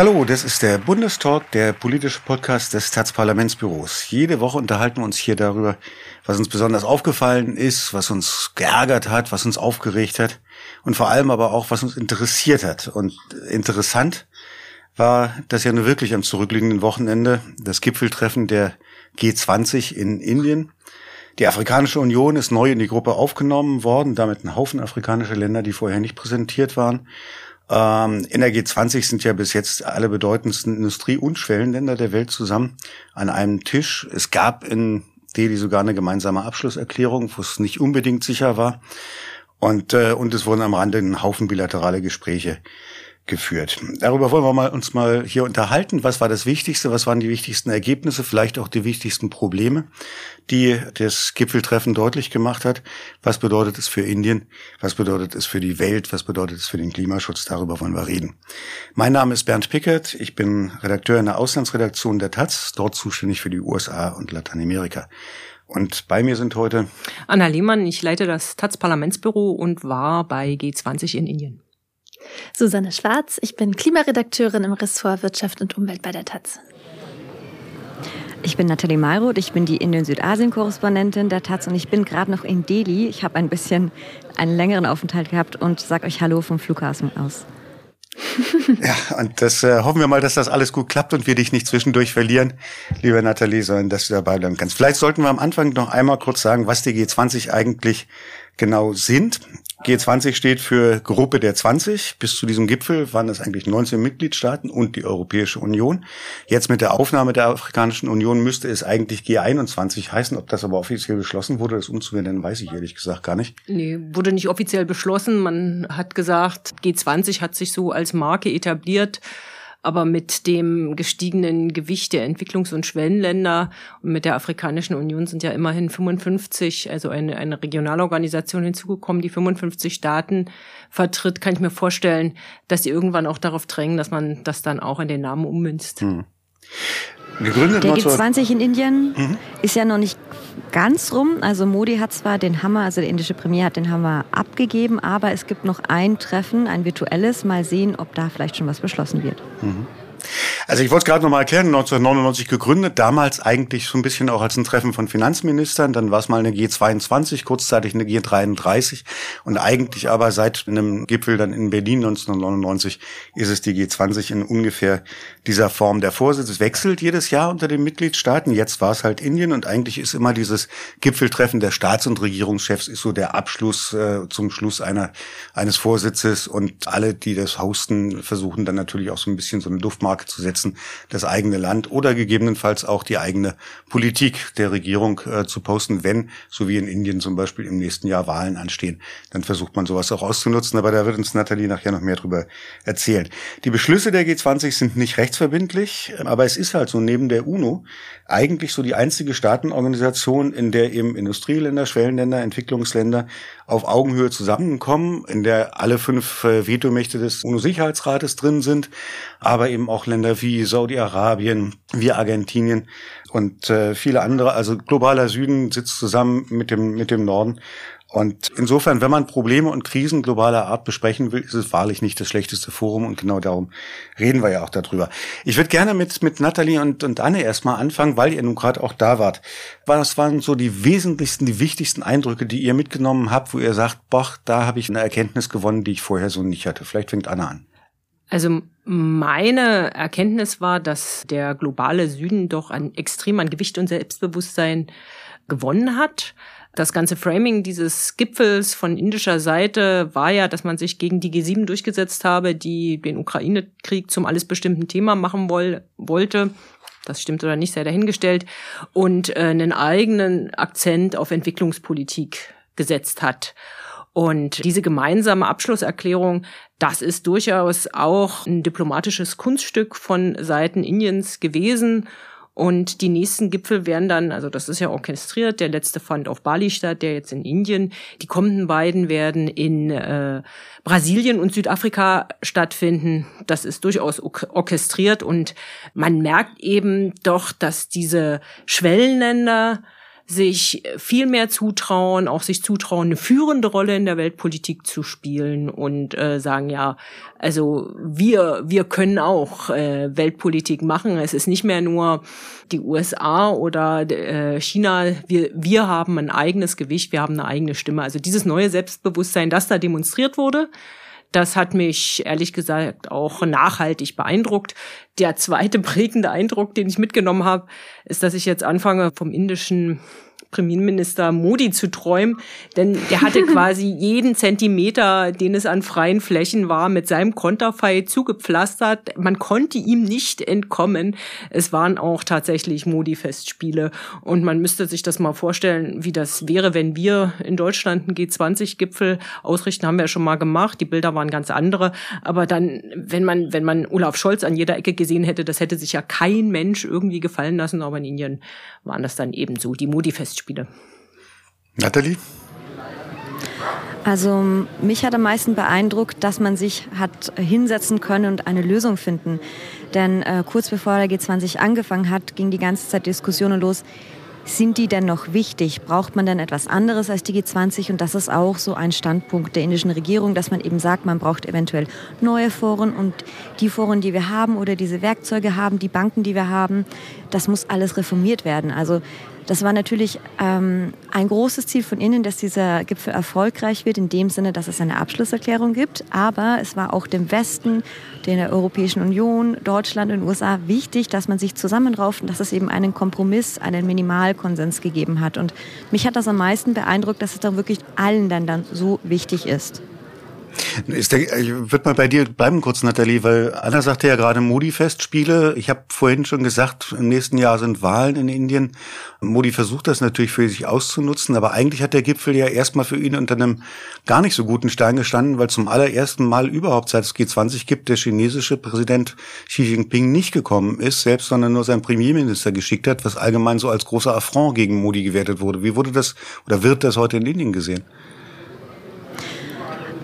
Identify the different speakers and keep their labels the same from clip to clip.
Speaker 1: Hallo, das ist der Bundestalk, der politische Podcast des Taz-Parlamentsbüros. Jede Woche unterhalten wir uns hier darüber, was uns besonders aufgefallen ist, was uns geärgert hat, was uns aufgeregt hat und vor allem aber auch, was uns interessiert hat. Und interessant war das ja nur wirklich am zurückliegenden Wochenende, das Gipfeltreffen der G20 in Indien. Die Afrikanische Union ist neu in die Gruppe aufgenommen worden, damit ein Haufen afrikanischer Länder, die vorher nicht präsentiert waren. Ähm, in der G20 sind ja bis jetzt alle bedeutendsten Industrie- und Schwellenländer der Welt zusammen an einem Tisch. Es gab in Delhi sogar eine gemeinsame Abschlusserklärung, wo es nicht unbedingt sicher war. Und, äh, und es wurden am Rande ein Haufen bilaterale Gespräche geführt. Darüber wollen wir mal, uns mal hier unterhalten. Was war das Wichtigste? Was waren die wichtigsten Ergebnisse? Vielleicht auch die wichtigsten Probleme, die das Gipfeltreffen deutlich gemacht hat. Was bedeutet es für Indien? Was bedeutet es für die Welt? Was bedeutet es für den Klimaschutz? Darüber wollen wir reden. Mein Name ist Bernd Pickert. Ich bin Redakteur in der Auslandsredaktion der Taz, dort zuständig für die USA und Lateinamerika. Und bei mir sind heute
Speaker 2: Anna Lehmann. Ich leite das Taz Parlamentsbüro und war bei G20 in Indien.
Speaker 3: Susanne Schwarz, ich bin Klimaredakteurin im Ressort Wirtschaft und Umwelt bei der Taz.
Speaker 4: Ich bin Nathalie Mayroth, ich bin die Indien-Südasien-Korrespondentin der Taz und ich bin gerade noch in Delhi. Ich habe ein bisschen einen längeren Aufenthalt gehabt und sage euch Hallo vom Flughafen aus.
Speaker 1: ja, und das äh, hoffen wir mal, dass das alles gut klappt und wir dich nicht zwischendurch verlieren, liebe Nathalie, sondern dass du dabei bleiben kannst. Vielleicht sollten wir am Anfang noch einmal kurz sagen, was die G20 eigentlich genau sind. G20 steht für Gruppe der 20. Bis zu diesem Gipfel waren es eigentlich 19 Mitgliedstaaten und die Europäische Union. Jetzt mit der Aufnahme der Afrikanischen Union müsste es eigentlich G21 heißen. Ob das aber offiziell beschlossen wurde, das umzuwenden, weiß ich ehrlich gesagt gar nicht.
Speaker 2: Nee, wurde nicht offiziell beschlossen. Man hat gesagt, G20 hat sich so als Marke etabliert aber mit dem gestiegenen Gewicht der Entwicklungs- und Schwellenländer und mit der Afrikanischen Union sind ja immerhin 55, also eine, eine Regionalorganisation hinzugekommen, die 55 Staaten vertritt, kann ich mir vorstellen, dass sie irgendwann auch darauf drängen, dass man das dann auch in den Namen ummünzt. Hm.
Speaker 4: Gegründet der G20 in Indien mhm. ist ja noch nicht ganz rum. Also Modi hat zwar den Hammer, also der indische Premier hat den Hammer abgegeben, aber es gibt noch ein Treffen, ein virtuelles. Mal sehen, ob da vielleicht schon was beschlossen wird. Mhm.
Speaker 1: Also ich wollte es gerade nochmal erklären, 1999 gegründet, damals eigentlich so ein bisschen auch als ein Treffen von Finanzministern, dann war es mal eine G22, kurzzeitig eine G33 und eigentlich aber seit einem Gipfel dann in Berlin 1999 ist es die G20 in ungefähr dieser Form. Der Vorsitz es wechselt jedes Jahr unter den Mitgliedstaaten, jetzt war es halt Indien. Und eigentlich ist immer dieses Gipfeltreffen der Staats- und Regierungschefs ist so der Abschluss äh, zum Schluss einer, eines Vorsitzes. Und alle, die das hosten, versuchen dann natürlich auch so ein bisschen so eine Duftmarke Marke zu setzen, das eigene Land oder gegebenenfalls auch die eigene Politik der Regierung äh, zu posten, wenn, so wie in Indien zum Beispiel, im nächsten Jahr Wahlen anstehen. Dann versucht man sowas auch auszunutzen, aber da wird uns Nathalie nachher noch mehr drüber erzählen. Die Beschlüsse der G20 sind nicht rechtsverbindlich, aber es ist halt so neben der UNO eigentlich so die einzige Staatenorganisation, in der eben Industrieländer, Schwellenländer, Entwicklungsländer auf Augenhöhe zusammenkommen, in der alle fünf äh, Vetomächte des UNO-Sicherheitsrates drin sind, aber eben auch Länder wie Saudi-Arabien, wie Argentinien und äh, viele andere. Also globaler Süden sitzt zusammen mit dem, mit dem Norden. Und insofern, wenn man Probleme und Krisen globaler Art besprechen will, ist es wahrlich nicht das schlechteste Forum und genau darum reden wir ja auch darüber. Ich würde gerne mit, mit Nathalie und, und Anne erstmal anfangen, weil ihr nun gerade auch da wart. Was waren so die wesentlichsten, die wichtigsten Eindrücke, die ihr mitgenommen habt, wo ihr sagt, boah, da habe ich eine Erkenntnis gewonnen, die ich vorher so nicht hatte? Vielleicht fängt Anne an.
Speaker 2: Also meine Erkenntnis war, dass der globale Süden doch an extrem an Gewicht und Selbstbewusstsein gewonnen hat. Das ganze Framing dieses Gipfels von indischer Seite war ja, dass man sich gegen die G7 durchgesetzt habe, die den Ukraine-Krieg zum alles bestimmten Thema machen woll wollte. Das stimmt oder nicht, sei dahingestellt. Und äh, einen eigenen Akzent auf Entwicklungspolitik gesetzt hat. Und diese gemeinsame Abschlusserklärung, das ist durchaus auch ein diplomatisches Kunststück von Seiten Indiens gewesen Und die nächsten Gipfel werden dann, also das ist ja orchestriert, der letzte fand auf Bali statt, der jetzt in Indien. Die kommenden beiden werden in äh, Brasilien und Südafrika stattfinden. Das ist durchaus orchestriert und man merkt eben doch, dass diese Schwellenländer sich viel mehr zutrauen, auch sich zutrauen, eine führende Rolle in der Weltpolitik zu spielen und äh, sagen ja, also wir wir können auch äh, Weltpolitik machen. Es ist nicht mehr nur die USA oder äh, China. Wir wir haben ein eigenes Gewicht, wir haben eine eigene Stimme. Also dieses neue Selbstbewusstsein, das da demonstriert wurde, das hat mich ehrlich gesagt auch nachhaltig beeindruckt. Der zweite prägende Eindruck, den ich mitgenommen habe, ist, dass ich jetzt anfange vom indischen Premierminister Modi zu träumen, denn der hatte quasi jeden Zentimeter, den es an freien Flächen war, mit seinem Konterfei zugepflastert. Man konnte ihm nicht entkommen. Es waren auch tatsächlich Modi-Festspiele und man müsste sich das mal vorstellen, wie das wäre, wenn wir in Deutschland einen G20-Gipfel ausrichten, haben wir ja schon mal gemacht. Die Bilder waren ganz andere, aber dann, wenn man, wenn man Olaf Scholz an jeder Ecke gesehen hätte, das hätte sich ja kein Mensch irgendwie gefallen lassen, aber in Indien waren das dann eben so die Modi-Festspiele.
Speaker 1: Nathalie?
Speaker 4: Also mich hat am meisten beeindruckt, dass man sich hat hinsetzen können und eine Lösung finden. Denn äh, kurz bevor der G20 angefangen hat, ging die ganze Zeit Diskussionen los. Sind die denn noch wichtig? Braucht man denn etwas anderes als die G20? Und das ist auch so ein Standpunkt der indischen Regierung, dass man eben sagt, man braucht eventuell neue Foren und die Foren, die wir haben oder diese Werkzeuge haben, die Banken, die wir haben, das muss alles reformiert werden. Also das war natürlich ähm, ein großes Ziel von Ihnen, dass dieser Gipfel erfolgreich wird, in dem Sinne, dass es eine Abschlusserklärung gibt. Aber es war auch dem Westen, der Europäischen Union, Deutschland und USA wichtig, dass man sich zusammenrauft und dass es eben einen Kompromiss, einen Minimalkonsens gegeben hat. Und mich hat das am meisten beeindruckt, dass es dann wirklich allen Ländern so wichtig ist.
Speaker 1: Ist der, ich würde mal bei dir bleiben kurz, Nathalie, weil Anna sagte ja gerade Modi-Festspiele. Ich habe vorhin schon gesagt, im nächsten Jahr sind Wahlen in Indien. Modi versucht das natürlich für sich auszunutzen, aber eigentlich hat der Gipfel ja erstmal für ihn unter einem gar nicht so guten Stein gestanden, weil zum allerersten Mal überhaupt, seit es G20 gibt, der chinesische Präsident Xi Jinping nicht gekommen ist, selbst, sondern nur sein Premierminister geschickt hat, was allgemein so als großer Affront gegen Modi gewertet wurde. Wie wurde das oder wird das heute in Indien gesehen?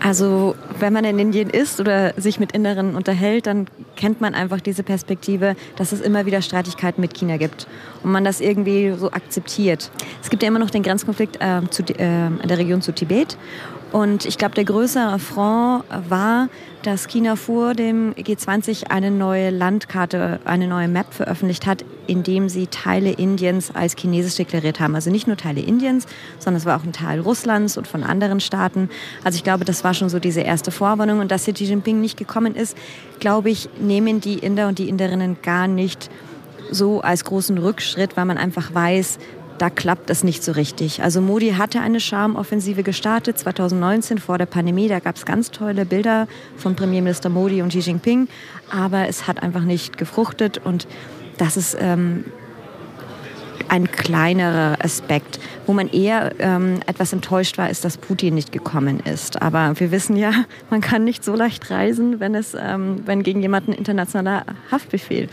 Speaker 4: Also wenn man in Indien ist oder sich mit Inneren unterhält, dann kennt man einfach diese Perspektive, dass es immer wieder Streitigkeiten mit China gibt und man das irgendwie so akzeptiert. Es gibt ja immer noch den Grenzkonflikt äh, zu, äh, in der Region zu Tibet und ich glaube, der größere Affront war, dass China vor dem G20 eine neue Landkarte, eine neue Map veröffentlicht hat, in dem sie Teile Indiens als chinesisch deklariert haben. Also nicht nur Teile Indiens, sondern es war auch ein Teil Russlands und von anderen Staaten. Also ich glaube, das war schon so diese erste Vorwarnung. Und dass hier Xi Jinping nicht gekommen ist, glaube ich, nehmen die Inder und die Inderinnen gar nicht so als großen Rückschritt, weil man einfach weiß, da klappt es nicht so richtig. Also Modi hatte eine Charmoffensive gestartet 2019 vor der Pandemie. Da gab es ganz tolle Bilder von Premierminister Modi und Xi Jinping, aber es hat einfach nicht gefruchtet und das ist ähm, ein kleinerer Aspekt. Wo man eher ähm, etwas enttäuscht war, ist, dass Putin nicht gekommen ist. Aber wir wissen ja, man kann nicht so leicht reisen, wenn, es, ähm, wenn gegen jemanden internationaler Haftbefehl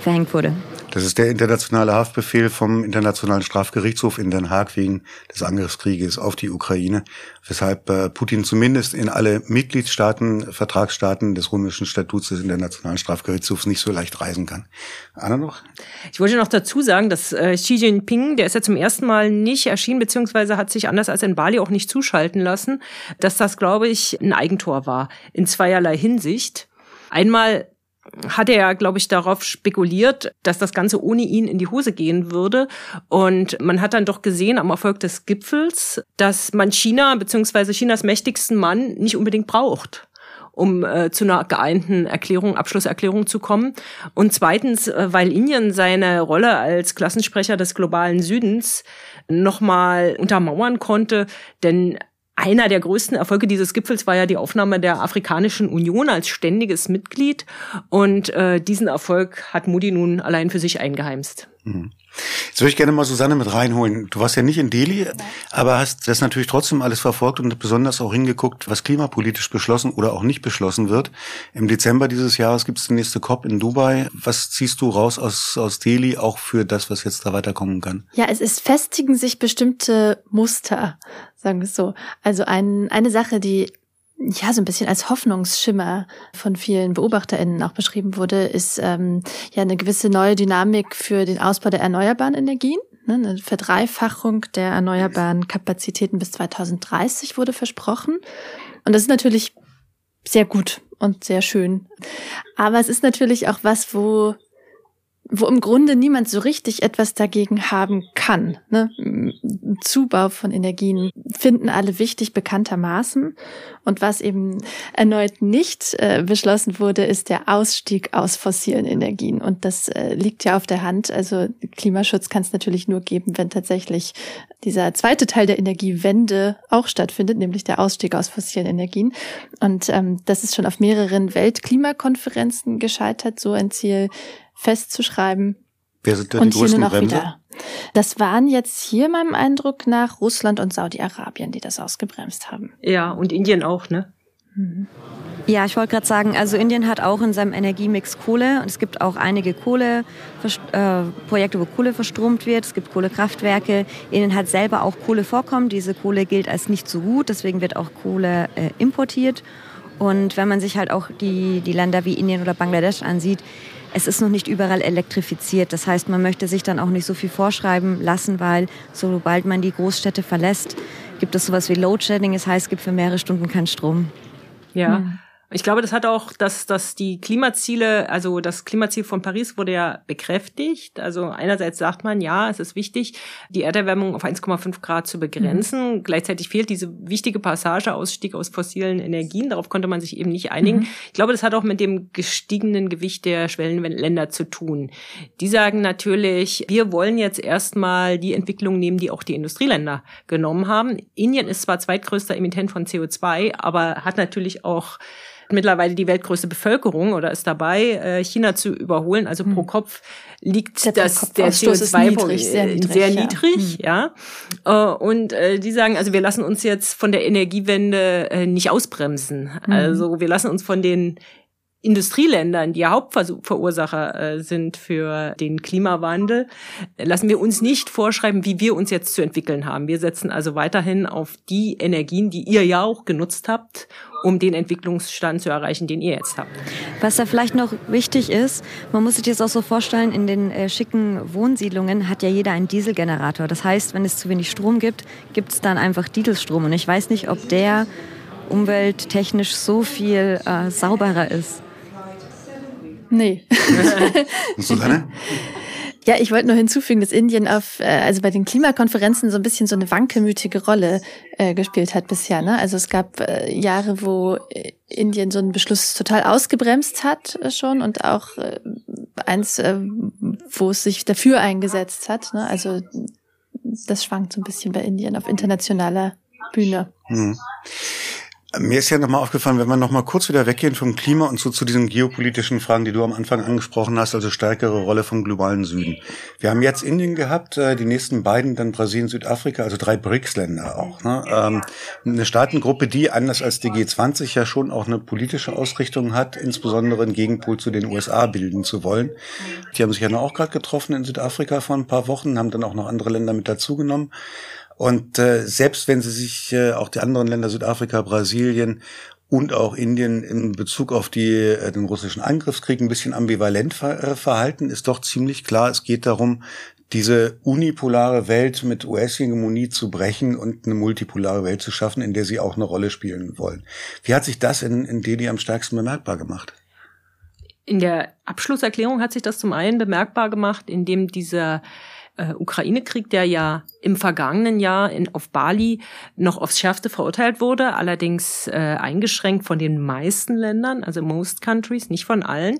Speaker 4: verhängt wurde.
Speaker 1: Das ist der internationale Haftbefehl vom Internationalen Strafgerichtshof in Den Haag wegen des Angriffskrieges auf die Ukraine, weshalb äh, Putin zumindest in alle Mitgliedstaaten, Vertragsstaaten des römischen Statuts des Internationalen Strafgerichtshofs nicht so leicht reisen kann. Anna noch?
Speaker 2: Ich wollte noch dazu sagen, dass äh, Xi Jinping, der ist ja zum ersten Mal nicht erschienen, beziehungsweise hat sich anders als in Bali auch nicht zuschalten lassen, dass das, glaube ich, ein Eigentor war. In zweierlei Hinsicht. Einmal hat er ja, glaube ich, darauf spekuliert, dass das Ganze ohne ihn in die Hose gehen würde. Und man hat dann doch gesehen am Erfolg des Gipfels, dass man China bzw. Chinas mächtigsten Mann nicht unbedingt braucht um äh, zu einer geeinten Erklärung, Abschlusserklärung zu kommen. Und zweitens, äh, weil Indien seine Rolle als Klassensprecher des globalen Südens nochmal untermauern konnte, denn einer der größten Erfolge dieses Gipfels war ja die Aufnahme der Afrikanischen Union als ständiges Mitglied. Und äh, diesen Erfolg hat Modi nun allein für sich eingeheimst. Mhm.
Speaker 1: Jetzt würde ich gerne mal Susanne mit reinholen. Du warst ja nicht in Delhi, aber hast das natürlich trotzdem alles verfolgt und besonders auch hingeguckt, was klimapolitisch beschlossen oder auch nicht beschlossen wird. Im Dezember dieses Jahres gibt es die nächste COP in Dubai. Was ziehst du raus aus, aus Delhi auch für das, was jetzt da weiterkommen kann?
Speaker 3: Ja, es ist festigen sich bestimmte Muster, sagen wir es so. Also ein, eine Sache, die ja so ein bisschen als Hoffnungsschimmer von vielen BeobachterInnen auch beschrieben wurde, ist ähm, ja eine gewisse neue Dynamik für den Ausbau der erneuerbaren Energien. Ne, eine Verdreifachung der erneuerbaren Kapazitäten bis 2030 wurde versprochen. Und das ist natürlich sehr gut und sehr schön. Aber es ist natürlich auch was, wo wo im Grunde niemand so richtig etwas dagegen haben kann. Ne? Zubau von Energien finden alle wichtig bekanntermaßen. Und was eben erneut nicht äh, beschlossen wurde, ist der Ausstieg aus fossilen Energien. Und das äh, liegt ja auf der Hand. Also Klimaschutz kann es natürlich nur geben, wenn tatsächlich dieser zweite Teil der Energiewende auch stattfindet, nämlich der Ausstieg aus fossilen Energien. Und ähm, das ist schon auf mehreren Weltklimakonferenzen gescheitert, so ein Ziel festzuschreiben.
Speaker 1: Wer sind die und größten hier Bremse? Wieder.
Speaker 3: Das waren jetzt hier meinem Eindruck nach Russland und Saudi-Arabien, die das ausgebremst haben.
Speaker 2: Ja, und Indien auch, ne?
Speaker 4: Mhm. Ja, ich wollte gerade sagen, also Indien hat auch in seinem Energiemix Kohle und es gibt auch einige Kohle, äh, wo Kohle verstromt wird. Es gibt Kohlekraftwerke. Indien hat selber auch Kohle vorkommen. Diese Kohle gilt als nicht so gut, deswegen wird auch Kohle äh, importiert. Und wenn man sich halt auch die, die Länder wie Indien oder Bangladesch ansieht, es ist noch nicht überall elektrifiziert. Das heißt, man möchte sich dann auch nicht so viel vorschreiben lassen, weil sobald man die Großstädte verlässt, gibt es sowas wie Loadshedding. Das heißt, es gibt für mehrere Stunden keinen Strom.
Speaker 2: Ja. Ich glaube, das hat auch, dass, dass die Klimaziele, also das Klimaziel von Paris wurde ja bekräftigt. Also einerseits sagt man, ja, es ist wichtig, die Erderwärmung auf 1,5 Grad zu begrenzen. Mhm. Gleichzeitig fehlt diese wichtige Passage Ausstieg aus fossilen Energien. Darauf konnte man sich eben nicht einigen. Mhm. Ich glaube, das hat auch mit dem gestiegenen Gewicht der Schwellenländer zu tun. Die sagen natürlich, wir wollen jetzt erstmal die Entwicklung nehmen, die auch die Industrieländer genommen haben. Indien ist zwar zweitgrößter Emittent von CO2, aber hat natürlich auch mittlerweile die weltgrößte Bevölkerung oder ist dabei, äh, China zu überholen. Also pro hm. Kopf liegt der das der CO2 sehr niedrig, sehr niedrig ja. ja. Hm. Äh, und äh, die sagen, also wir lassen uns jetzt von der Energiewende nicht ausbremsen. Mhm. Also wir lassen uns von den Industrieländern, die Hauptverursacher äh, sind für den Klimawandel, lassen wir uns nicht vorschreiben, wie wir uns jetzt zu entwickeln haben. Wir setzen also weiterhin auf die Energien, die ihr ja auch genutzt habt, um den Entwicklungsstand zu erreichen, den ihr jetzt habt.
Speaker 4: Was da vielleicht noch wichtig ist, man muss sich das auch so vorstellen, in den äh, schicken Wohnsiedlungen hat ja jeder einen Dieselgenerator. Das heißt, wenn es zu wenig Strom gibt, gibt es dann einfach Dieselstrom. Und ich weiß nicht, ob der umwelttechnisch so viel äh, sauberer ist.
Speaker 3: Nee.
Speaker 1: Susanne?
Speaker 3: Ja, ich wollte nur hinzufügen, dass Indien auf, äh, also bei den Klimakonferenzen so ein bisschen so eine wankelmütige Rolle äh, gespielt hat bisher. Ne? Also es gab äh, Jahre, wo äh, Indien so einen Beschluss total ausgebremst hat äh, schon und auch äh, eins, äh, wo es sich dafür eingesetzt hat. Ne? Also das schwankt so ein bisschen bei Indien auf internationaler Bühne. Hm.
Speaker 1: Mir ist ja nochmal aufgefallen, wenn wir nochmal kurz wieder weggehen vom Klima und so zu diesen geopolitischen Fragen, die du am Anfang angesprochen hast, also stärkere Rolle vom globalen Süden. Wir haben jetzt Indien gehabt, äh, die nächsten beiden, dann Brasilien, Südafrika, also drei BRICS-Länder auch. Ne? Ähm, eine Staatengruppe, die anders als die G20 ja schon auch eine politische Ausrichtung hat, insbesondere einen Gegenpol zu den USA bilden zu wollen. Die haben sich ja noch auch gerade getroffen in Südafrika vor ein paar Wochen, haben dann auch noch andere Länder mit dazugenommen. Und äh, selbst wenn sie sich äh, auch die anderen Länder Südafrika, Brasilien und auch Indien in Bezug auf die, äh, den russischen Angriffskrieg ein bisschen ambivalent ver äh, verhalten, ist doch ziemlich klar, es geht darum, diese unipolare Welt mit US-Hegemonie zu brechen und eine multipolare Welt zu schaffen, in der sie auch eine Rolle spielen wollen. Wie hat sich das in, in Delhi am stärksten bemerkbar gemacht?
Speaker 2: In der Abschlusserklärung hat sich das zum einen bemerkbar gemacht, indem dieser äh, Ukraine-Krieg, der ja im vergangenen Jahr in, auf Bali noch aufs Schärfste verurteilt wurde, allerdings äh, eingeschränkt von den meisten Ländern, also most countries, nicht von allen,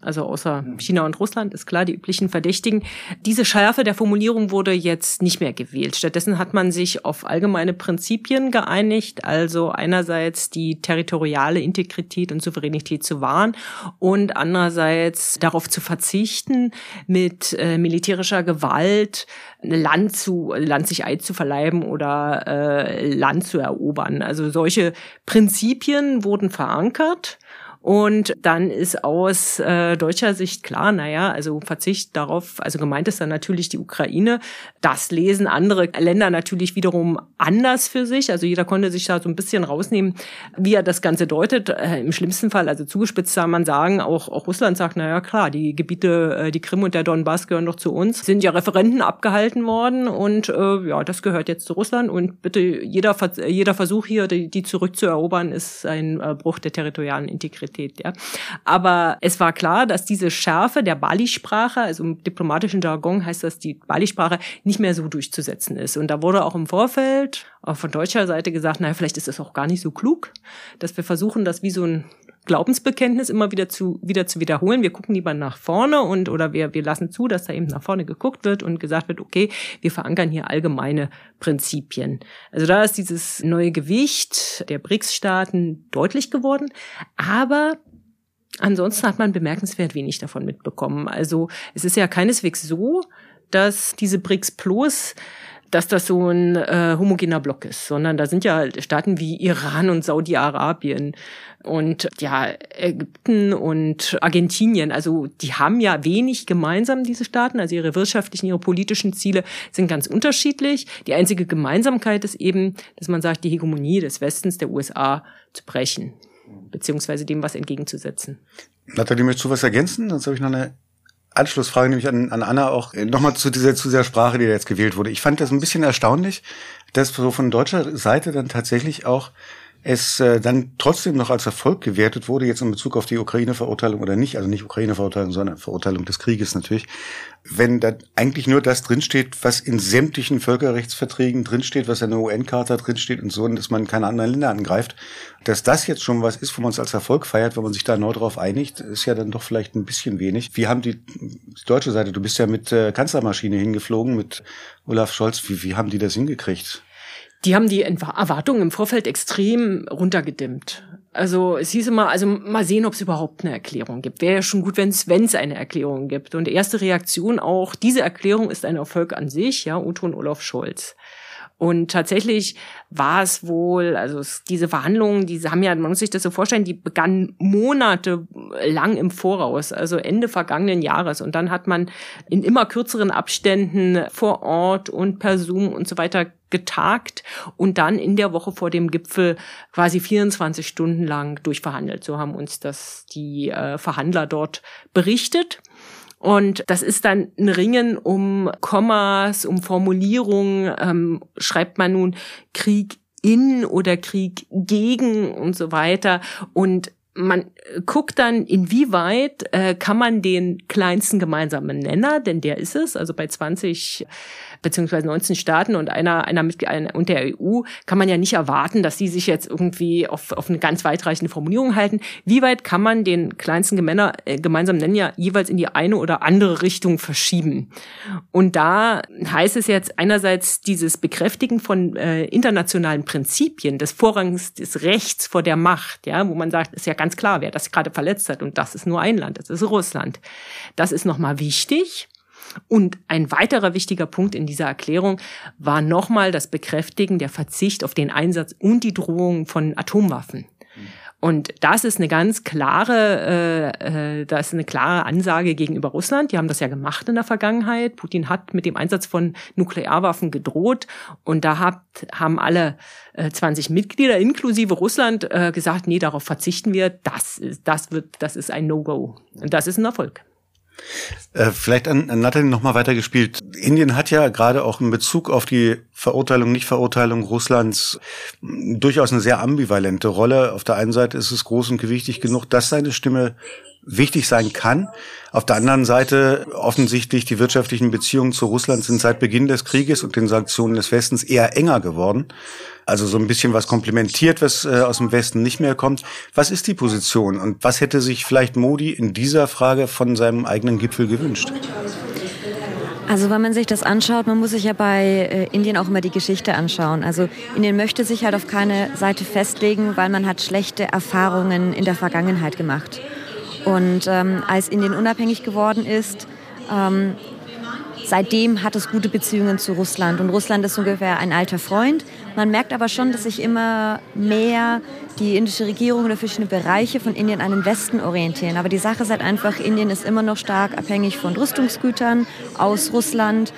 Speaker 2: also außer China und Russland, ist klar, die üblichen Verdächtigen. Diese Schärfe der Formulierung wurde jetzt nicht mehr gewählt. Stattdessen hat man sich auf allgemeine Prinzipien geeinigt, also einerseits die territoriale Integrität und Souveränität zu wahren und andererseits darauf zu verzichten, mit äh, militärischer Gewalt Land zu Land sich Eid zu verleiben oder äh, Land zu erobern. Also solche Prinzipien wurden verankert und dann ist aus äh, deutscher Sicht klar, naja, also Verzicht darauf, also gemeint ist dann natürlich die Ukraine. Das lesen andere Länder natürlich wiederum anders für sich. Also jeder konnte sich da so ein bisschen rausnehmen, wie er das Ganze deutet. Äh, Im schlimmsten Fall, also zugespitzt kann man sagen, auch, auch Russland sagt, naja klar, die Gebiete, äh, die Krim und der Donbass gehören doch zu uns. Sind ja Referenten abgehalten worden und äh, ja, das gehört jetzt zu Russland. Und bitte jeder, jeder Versuch hier, die, die zurückzuerobern, ist ein äh, Bruch der territorialen Integrität. Qualität. Ja. Aber es war klar, dass diese Schärfe der Bali-Sprache, also im diplomatischen Jargon heißt das die Bali-Sprache, nicht mehr so durchzusetzen ist. Und da wurde auch im Vorfeld auch von deutscher Seite gesagt, naja, vielleicht ist es auch gar nicht so klug, dass wir versuchen, das wie so ein Glaubensbekenntnis immer wieder zu, wieder zu wiederholen. Wir gucken lieber nach vorne und, oder wir, wir lassen zu, dass da eben nach vorne geguckt wird und gesagt wird, okay, wir verankern hier allgemeine Prinzipien. Also da ist dieses neue Gewicht der BRICS-Staaten deutlich geworden. Aber Ansonsten hat man bemerkenswert wenig davon mitbekommen. Also es ist ja keineswegs so, dass diese BRICS Plus dass das so ein äh, homogener Block ist, sondern da sind ja Staaten wie Iran und Saudi-Arabien und ja Ägypten und Argentinien. Also die haben ja wenig gemeinsam diese Staaten, also ihre wirtschaftlichen, ihre politischen Ziele sind ganz unterschiedlich. Die einzige Gemeinsamkeit ist eben, dass man sagt, die Hegemonie des Westens, der USA zu brechen beziehungsweise dem was entgegenzusetzen.
Speaker 1: Nathalie, möchtest du was ergänzen? Sonst habe ich noch eine Anschlussfrage nämlich an, an Anna auch äh, nochmal zu dieser, zu dieser Sprache, die da jetzt gewählt wurde. Ich fand das ein bisschen erstaunlich, dass so von deutscher Seite dann tatsächlich auch es äh, dann trotzdem noch als Erfolg gewertet wurde, jetzt in Bezug auf die Ukraine-Verurteilung oder nicht, also nicht Ukraine-Verurteilung, sondern Verurteilung des Krieges natürlich, wenn da eigentlich nur das drinsteht, was in sämtlichen Völkerrechtsverträgen drinsteht, was in der UN-Charta drinsteht und so, dass man keine anderen Länder angreift, dass das jetzt schon was ist, wo man es als Erfolg feiert, wenn man sich da neu drauf einigt, ist ja dann doch vielleicht ein bisschen wenig. Wie haben die, die deutsche Seite, du bist ja mit äh, Kanzlermaschine hingeflogen, mit Olaf Scholz, wie, wie haben die das hingekriegt?
Speaker 2: Die haben die Erwartungen im Vorfeld extrem runtergedimmt. Also es hieß immer, also mal sehen, ob es überhaupt eine Erklärung gibt. Wäre ja schon gut, wenn es eine Erklärung gibt. Und die erste Reaktion auch, diese Erklärung ist ein Erfolg an sich, ja, und Olaf Scholz. Und tatsächlich war es wohl, also diese Verhandlungen, die haben ja, man muss sich das so vorstellen, die begannen Monate lang im Voraus, also Ende vergangenen Jahres. Und dann hat man in immer kürzeren Abständen vor Ort und per Zoom und so weiter getagt und dann in der Woche vor dem Gipfel quasi 24 Stunden lang durchverhandelt. So haben uns das die äh, Verhandler dort berichtet. Und das ist dann ein Ringen um Kommas, um Formulierungen. Ähm, schreibt man nun Krieg in oder Krieg gegen und so weiter. Und man guckt dann, inwieweit äh, kann man den kleinsten gemeinsamen Nenner, denn der ist es, also bei 20 beziehungsweise 19 Staaten und einer, einer mit, einer, und der EU kann man ja nicht erwarten, dass sie sich jetzt irgendwie auf, auf eine ganz weitreichende Formulierung halten. Wie weit kann man den kleinsten Gemänner, äh, gemeinsamen Nenner jeweils in die eine oder andere Richtung verschieben? Und da heißt es jetzt einerseits dieses Bekräftigen von äh, internationalen Prinzipien des Vorrangs des Rechts vor der Macht, ja, wo man sagt, ist ja ganz klar, wer das gerade verletzt hat und das ist nur ein Land, das ist Russland. Das ist nochmal wichtig. Und ein weiterer wichtiger Punkt in dieser Erklärung war nochmal das Bekräftigen der Verzicht auf den Einsatz und die Drohung von Atomwaffen. Und das ist eine ganz klare, äh, äh, das ist eine klare Ansage gegenüber Russland. Die haben das ja gemacht in der Vergangenheit. Putin hat mit dem Einsatz von Nuklearwaffen gedroht und da hat, haben alle äh, 20 Mitglieder inklusive Russland äh, gesagt, nee, darauf verzichten wir. Das ist, das wird, das ist ein No-Go. Und das ist ein Erfolg.
Speaker 1: Äh, vielleicht an, an Nathalie noch mal weitergespielt. Indien hat ja gerade auch in Bezug auf die Verurteilung, Nichtverurteilung Russlands durchaus eine sehr ambivalente Rolle. Auf der einen Seite ist es groß und gewichtig genug, dass seine Stimme wichtig sein kann. Auf der anderen Seite offensichtlich die wirtschaftlichen Beziehungen zu Russland sind seit Beginn des Krieges und den Sanktionen des Westens eher enger geworden. Also so ein bisschen was komplementiert, was äh, aus dem Westen nicht mehr kommt. Was ist die Position und was hätte sich vielleicht Modi in dieser Frage von seinem eigenen Gipfel gewünscht?
Speaker 4: Also wenn man sich das anschaut, man muss sich ja bei äh, Indien auch immer die Geschichte anschauen. Also Indien möchte sich halt auf keine Seite festlegen, weil man hat schlechte Erfahrungen in der Vergangenheit gemacht. Und ähm, als Indien unabhängig geworden ist, ähm, seitdem hat es gute Beziehungen zu Russland. Und Russland ist ungefähr ein alter Freund. Man merkt aber schon, dass sich immer mehr die indische Regierung oder verschiedene Bereiche von Indien an den Westen orientieren. Aber die Sache ist halt einfach, Indien ist immer noch stark abhängig von Rüstungsgütern aus Russland.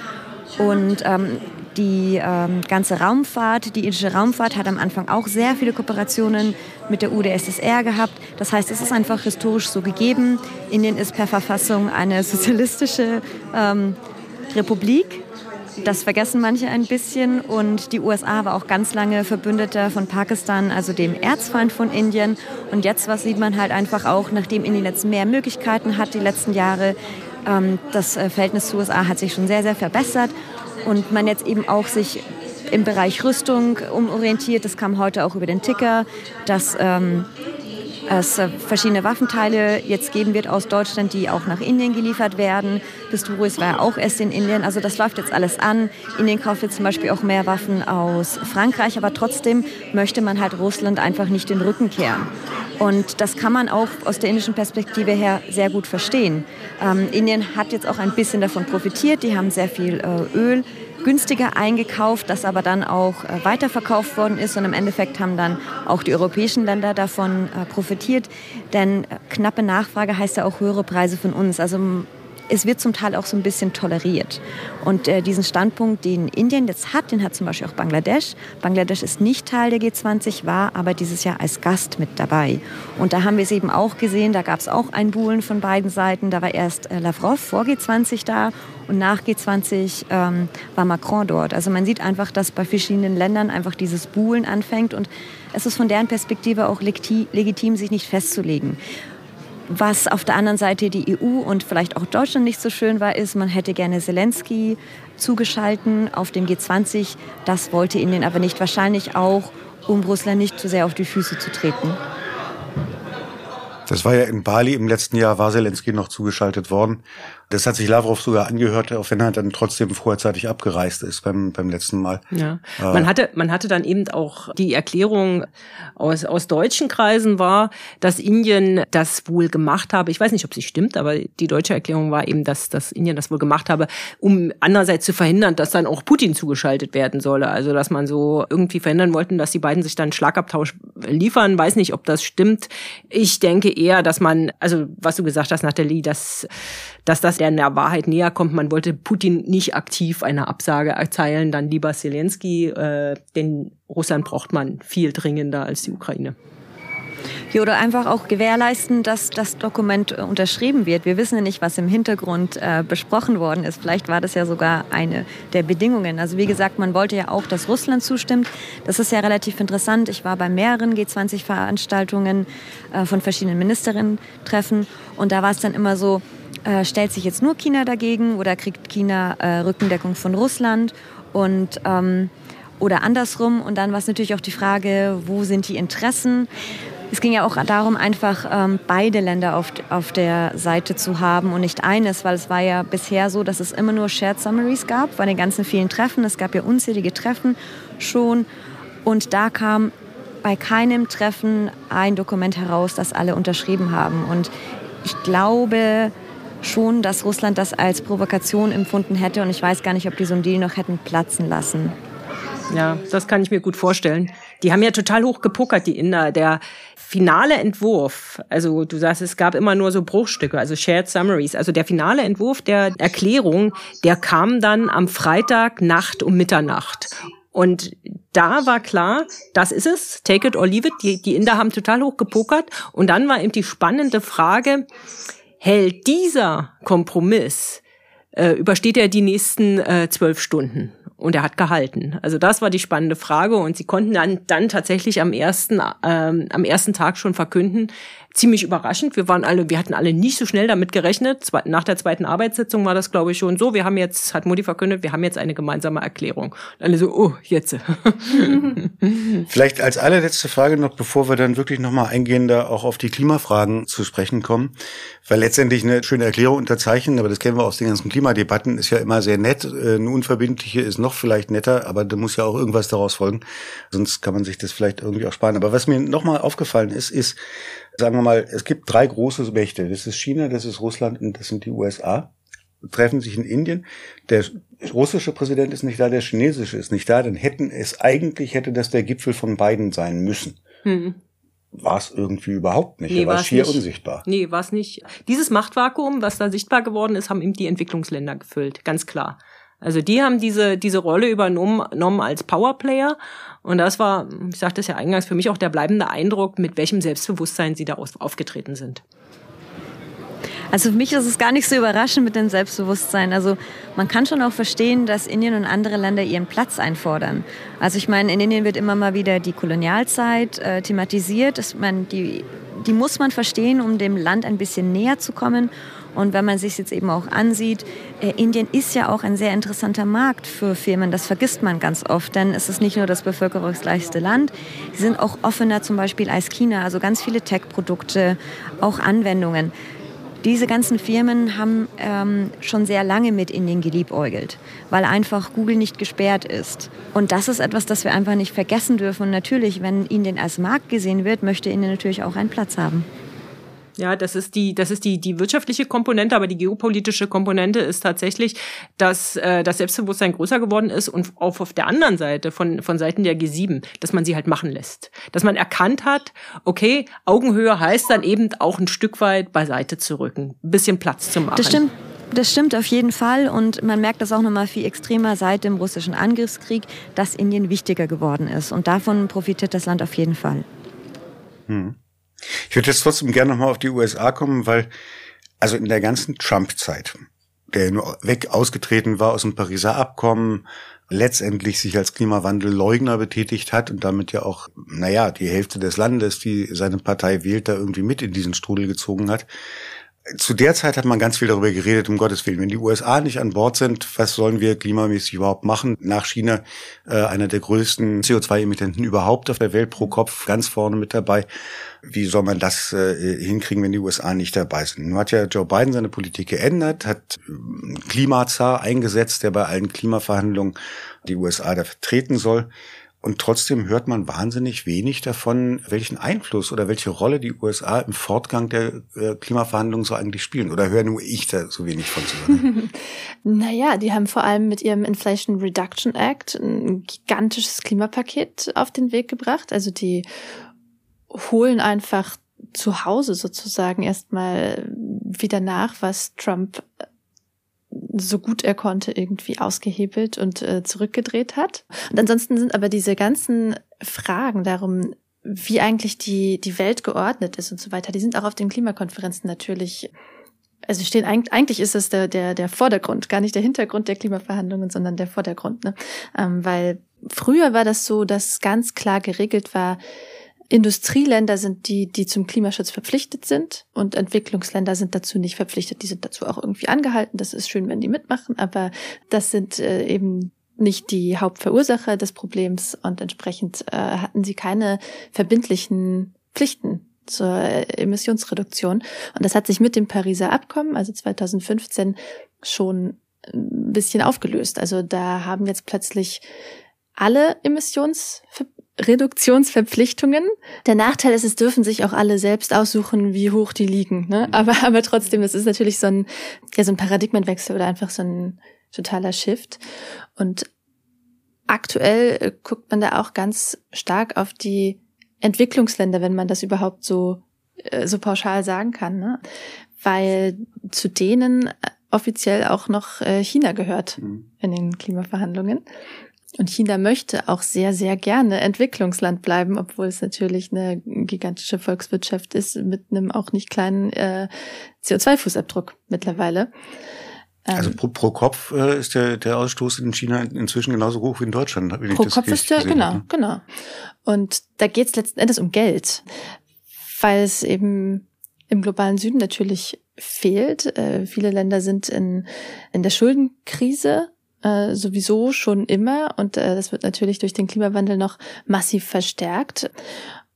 Speaker 4: Und ähm, die ähm, ganze Raumfahrt, die indische Raumfahrt hat am Anfang auch sehr viele Kooperationen mit der UdSSR gehabt. Das heißt, es ist einfach historisch so gegeben. Indien ist per Verfassung eine sozialistische ähm, Republik. Das vergessen manche ein bisschen. Und die USA war auch ganz lange Verbündeter von Pakistan, also dem Erzfeind von Indien. Und jetzt was sieht man halt einfach auch, nachdem Indien jetzt mehr Möglichkeiten hat die letzten Jahre, ähm, das äh, Verhältnis zu USA hat sich schon sehr, sehr verbessert und man jetzt eben auch sich im Bereich Rüstung umorientiert. Das kam heute auch über den Ticker, dass ähm, es äh, verschiedene Waffenteile jetzt geben wird aus Deutschland, die auch nach Indien geliefert werden. Pistorius war ja auch erst in Indien. Also das läuft jetzt alles an. Indien kauft jetzt zum Beispiel auch mehr Waffen aus Frankreich, aber trotzdem möchte man halt Russland einfach nicht den Rücken kehren. Und das kann man auch aus der indischen Perspektive her sehr gut verstehen. Ähm, Indien hat jetzt auch ein bisschen davon profitiert. Die haben sehr viel äh, Öl günstiger eingekauft, das aber dann auch äh, weiterverkauft worden ist. Und im Endeffekt haben dann auch die europäischen Länder davon äh, profitiert. Denn äh, knappe Nachfrage heißt ja auch höhere Preise von uns. Also es wird zum Teil auch so ein bisschen toleriert. Und äh, diesen Standpunkt, den Indien jetzt hat, den hat zum Beispiel auch Bangladesch. Bangladesch ist nicht Teil der G20, war aber dieses Jahr als Gast mit dabei. Und da haben wir es eben auch gesehen, da gab es auch ein Buhlen von beiden Seiten. Da war erst äh, Lavrov vor G20 da und nach G20 ähm, war Macron dort. Also man sieht einfach, dass bei verschiedenen Ländern einfach dieses Buhlen anfängt und es ist von deren Perspektive auch legitim, sich nicht festzulegen. Was auf der anderen Seite die EU und vielleicht auch Deutschland nicht so schön war, ist, man hätte gerne Zelensky zugeschalten auf dem G20. Das wollte Indien aber nicht. Wahrscheinlich auch, um Russland nicht zu sehr auf die Füße zu treten.
Speaker 1: Das war ja in Bali im letzten Jahr, war Zelensky noch zugeschaltet worden. Das hat sich Lavrov sogar angehört, auch wenn er dann trotzdem vorzeitig abgereist ist beim, beim letzten Mal.
Speaker 2: Ja. Äh, man hatte, man hatte dann eben auch die Erklärung aus, aus deutschen Kreisen war, dass Indien das wohl gemacht habe. Ich weiß nicht, ob sie stimmt, aber die deutsche Erklärung war eben, dass, dass Indien das wohl gemacht habe, um andererseits zu verhindern, dass dann auch Putin zugeschaltet werden solle. Also, dass man so irgendwie verhindern wollten, dass die beiden sich dann Schlagabtausch liefern. Weiß nicht, ob das stimmt. Ich denke eher, dass man, also, was du gesagt hast, Nathalie, dass, dass das der Wahrheit näher kommt. Man wollte Putin nicht aktiv eine Absage erteilen, dann lieber Zelensky, äh, denn Russland braucht man viel dringender als die Ukraine.
Speaker 4: Ja, oder einfach auch gewährleisten, dass das Dokument äh, unterschrieben wird. Wir wissen ja nicht, was im Hintergrund äh, besprochen worden ist. Vielleicht war das ja sogar eine der Bedingungen. Also wie gesagt, man wollte ja auch, dass Russland zustimmt. Das ist ja relativ interessant. Ich war bei mehreren G20-Veranstaltungen äh, von verschiedenen Ministerinnen-Treffen und da war es dann immer so, äh, stellt sich jetzt nur China dagegen oder kriegt China äh, Rückendeckung von Russland und ähm, oder andersrum. Und dann war es natürlich auch die Frage, wo sind die Interessen? Es ging ja auch darum, einfach ähm, beide Länder auf, auf der Seite zu haben und nicht eines, weil es war ja bisher so, dass es immer nur Shared Summaries gab bei den ganzen vielen Treffen. Es gab ja unzählige Treffen schon und da kam bei keinem Treffen ein Dokument heraus, das alle unterschrieben haben. Und ich glaube, schon, dass Russland das als Provokation empfunden hätte und ich weiß gar nicht, ob die so einen Deal noch hätten platzen lassen.
Speaker 2: Ja, das kann ich mir gut vorstellen. Die haben ja total hoch gepokert, die Inder. Der finale Entwurf, also du sagst, es gab immer nur so Bruchstücke, also Shared Summaries. Also der finale Entwurf der Erklärung, der kam dann am Freitag Nacht um Mitternacht. Und da war klar, das ist es, take it or leave it. Die, die Inder haben total hoch gepokert. Und dann war eben die spannende Frage, hält dieser Kompromiss, äh, übersteht er die nächsten äh, zwölf Stunden? Und er hat gehalten. Also das war die spannende Frage. Und sie konnten dann, dann tatsächlich am ersten, ähm, am ersten Tag schon verkünden, ziemlich überraschend. Wir waren alle, wir hatten alle nicht so schnell damit gerechnet. Nach der zweiten Arbeitssitzung war das, glaube ich, schon so. Wir haben jetzt, hat Modi verkündet, wir haben jetzt eine gemeinsame Erklärung. Und alle so, oh, jetzt.
Speaker 1: Vielleicht als allerletzte Frage noch, bevor wir dann wirklich nochmal eingehender auch auf die Klimafragen zu sprechen kommen. Weil letztendlich eine schöne Erklärung unterzeichnen, aber das kennen wir aus den ganzen Klimadebatten, ist ja immer sehr nett. Äh, eine unverbindliche ist noch vielleicht netter, aber da muss ja auch irgendwas daraus folgen. Sonst kann man sich das vielleicht irgendwie auch sparen. Aber was mir nochmal aufgefallen ist, ist, sagen wir mal, es gibt drei große Mächte. Das ist China, das ist Russland und das sind die USA. Treffen sich in Indien. Der russische Präsident ist nicht da, der chinesische ist nicht da. Dann hätten es eigentlich, hätte das der Gipfel von beiden sein müssen. Hm war es irgendwie überhaupt nicht. Nee, war es schier nicht. unsichtbar.
Speaker 2: Nee, war es nicht. Dieses Machtvakuum, was da sichtbar geworden ist, haben eben die Entwicklungsländer gefüllt, ganz klar. Also die haben diese, diese Rolle übernommen als Powerplayer. Und das war, ich sagte es ja eingangs, für mich auch der bleibende Eindruck, mit welchem Selbstbewusstsein sie da aufgetreten sind.
Speaker 4: Also für mich ist es gar nicht so überraschend mit dem Selbstbewusstsein. Also man kann schon auch verstehen, dass Indien und andere Länder ihren Platz einfordern. Also ich meine, in Indien wird immer mal wieder die Kolonialzeit äh, thematisiert. Das, man, die, die muss man verstehen, um dem Land ein bisschen näher zu kommen. Und wenn man sich jetzt eben auch ansieht, äh, Indien ist ja auch ein sehr interessanter Markt für Firmen. Das vergisst man ganz oft, denn es ist nicht nur das bevölkerungsreichste Land. Sie sind auch offener zum Beispiel als China. Also ganz viele Tech-Produkte, auch Anwendungen. Diese ganzen Firmen haben ähm, schon sehr lange mit Indien geliebäugelt, weil einfach Google nicht gesperrt ist. Und das ist etwas, das wir einfach nicht vergessen dürfen. Und natürlich, wenn Indien als Markt gesehen wird, möchte Indien natürlich auch einen Platz haben.
Speaker 2: Ja, das ist die, das ist die, die wirtschaftliche Komponente, aber die geopolitische Komponente ist tatsächlich, dass äh, das Selbstbewusstsein größer geworden ist und auch auf der anderen Seite von, von Seiten der G7, dass man sie halt machen lässt. Dass man erkannt hat, okay, Augenhöhe heißt dann eben auch ein Stück weit beiseite zu rücken, ein bisschen Platz zu machen.
Speaker 4: Das stimmt. Das stimmt auf jeden Fall und man merkt das auch nochmal viel extremer seit dem russischen Angriffskrieg, dass Indien wichtiger geworden ist und davon profitiert das Land auf jeden Fall.
Speaker 1: Hm. Ich würde jetzt trotzdem gerne nochmal auf die USA kommen, weil also in der ganzen Trump-Zeit, der nur weg ausgetreten war aus dem Pariser Abkommen, letztendlich sich als Klimawandelleugner betätigt hat und damit ja auch, naja, die Hälfte des Landes, die seine Partei wählt, da irgendwie mit in diesen Strudel gezogen hat zu der Zeit hat man ganz viel darüber geredet, um Gottes Willen. Wenn die USA nicht an Bord sind, was sollen wir klimamäßig überhaupt machen? Nach China äh, einer der größten CO2-Emittenten überhaupt auf der Welt pro Kopf, ganz vorne mit dabei. Wie soll man das äh, hinkriegen, wenn die USA nicht dabei sind? Nun hat ja Joe Biden seine Politik geändert, hat einen Klimazar eingesetzt, der bei allen Klimaverhandlungen die USA da vertreten soll. Und trotzdem hört man wahnsinnig wenig davon, welchen Einfluss oder welche Rolle die USA im Fortgang der äh, Klimaverhandlungen so eigentlich spielen. Oder höre nur ich da so wenig von zusammen?
Speaker 3: naja, die haben vor allem mit ihrem Inflation Reduction Act ein gigantisches Klimapaket auf den Weg gebracht. Also die holen einfach zu Hause sozusagen erstmal wieder nach, was Trump so gut er konnte irgendwie ausgehebelt und äh, zurückgedreht hat. Und ansonsten sind aber diese ganzen Fragen darum, wie eigentlich die, die Welt geordnet ist und so weiter, die sind auch auf den Klimakonferenzen natürlich also stehen eigentlich, ist es der, der, der Vordergrund, gar nicht der Hintergrund der Klimaverhandlungen, sondern der Vordergrund. Ne? Ähm, weil früher war das so, dass ganz klar geregelt war, Industrieländer sind die, die zum Klimaschutz verpflichtet sind und Entwicklungsländer sind dazu nicht verpflichtet. Die sind dazu auch irgendwie angehalten. Das ist schön, wenn die mitmachen, aber das sind äh, eben nicht die Hauptverursacher des Problems und entsprechend äh, hatten sie keine verbindlichen Pflichten zur Emissionsreduktion. Und das hat sich mit dem Pariser Abkommen, also 2015, schon ein bisschen aufgelöst. Also da haben jetzt plötzlich alle Emissions Reduktionsverpflichtungen. Der Nachteil ist, es dürfen sich auch alle selbst aussuchen, wie hoch die liegen. Ne? Mhm. Aber, aber trotzdem, das ist natürlich so ein, ja, so ein Paradigmenwechsel oder einfach so ein totaler Shift. Und aktuell äh, guckt man da auch ganz stark auf die Entwicklungsländer, wenn man das überhaupt so, äh, so pauschal sagen kann. Ne? Weil zu denen offiziell auch noch äh, China gehört mhm. in den Klimaverhandlungen. Und China möchte auch sehr, sehr gerne Entwicklungsland bleiben, obwohl es natürlich eine gigantische Volkswirtschaft ist mit einem auch nicht kleinen äh, CO2-Fußabdruck mittlerweile.
Speaker 1: Ähm, also pro, pro Kopf äh, ist der, der Ausstoß in China inzwischen genauso hoch wie in Deutschland.
Speaker 3: Wenn pro Kopf ist der, genau, habe. genau. Und da geht es letzten Endes um Geld. weil es eben im globalen Süden natürlich fehlt. Äh, viele Länder sind in, in der Schuldenkrise äh, sowieso schon immer und äh, das wird natürlich durch den Klimawandel noch massiv verstärkt.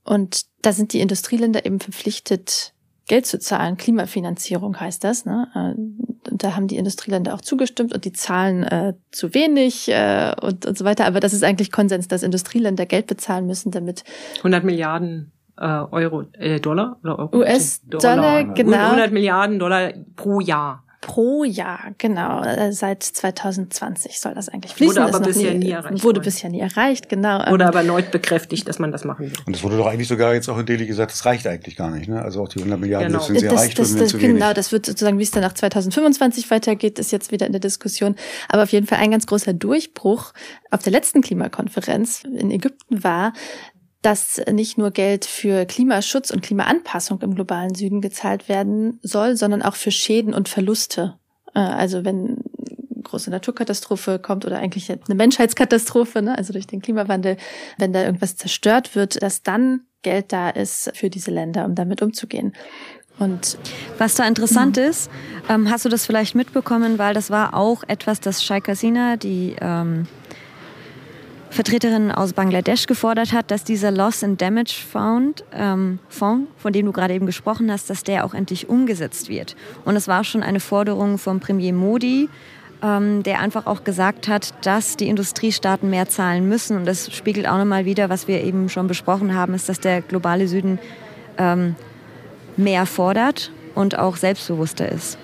Speaker 3: Und da sind die Industrieländer eben verpflichtet, Geld zu zahlen. Klimafinanzierung heißt das. Ne? Äh, und da haben die Industrieländer auch zugestimmt und die zahlen äh, zu wenig äh, und, und so weiter. Aber das ist eigentlich Konsens, dass Industrieländer Geld bezahlen müssen, damit
Speaker 2: 100 Milliarden äh, Euro, äh, Dollar oder Euro?
Speaker 3: US-Dollar, genau.
Speaker 2: 100 Milliarden Dollar pro Jahr
Speaker 3: pro Jahr, genau. Äh, seit 2020 soll das eigentlich fließen.
Speaker 2: Wurde aber bisher nie, nie, erreicht.
Speaker 3: Wurde bisher nie erreicht, genau.
Speaker 2: Wurde ähm, aber erneut bekräftigt, dass man das machen will.
Speaker 1: Und es wurde doch eigentlich sogar jetzt auch in Delhi gesagt, das reicht eigentlich gar nicht. Ne? Also auch die 100 Milliarden, genau. das sind sehr das, erreicht,
Speaker 3: das, das, zu Genau, das wird sozusagen, wie es dann nach 2025 weitergeht, ist jetzt wieder in der Diskussion. Aber auf jeden Fall ein ganz großer Durchbruch auf der letzten Klimakonferenz in Ägypten war, dass nicht nur Geld für Klimaschutz und Klimaanpassung im globalen Süden gezahlt werden soll, sondern auch für Schäden und Verluste. Äh, also wenn große Naturkatastrophe kommt oder eigentlich eine Menschheitskatastrophe, ne? also durch den Klimawandel, wenn da irgendwas zerstört wird, dass dann Geld da ist für diese Länder, um damit umzugehen. Und
Speaker 4: was da interessant mhm. ist, ähm, hast du das vielleicht mitbekommen, weil das war auch etwas, das Sheikh Hasina, die ähm, Vertreterin aus Bangladesch gefordert hat, dass dieser Loss and Damage Fund, ähm, Fonds, von dem du gerade eben gesprochen hast, dass der auch endlich umgesetzt wird. Und es war schon eine Forderung vom Premier Modi, ähm, der einfach auch gesagt hat, dass die Industriestaaten mehr zahlen müssen. Und das spiegelt auch nochmal wieder, was wir eben schon besprochen haben, ist, dass der globale Süden ähm, mehr fordert und auch selbstbewusster ist.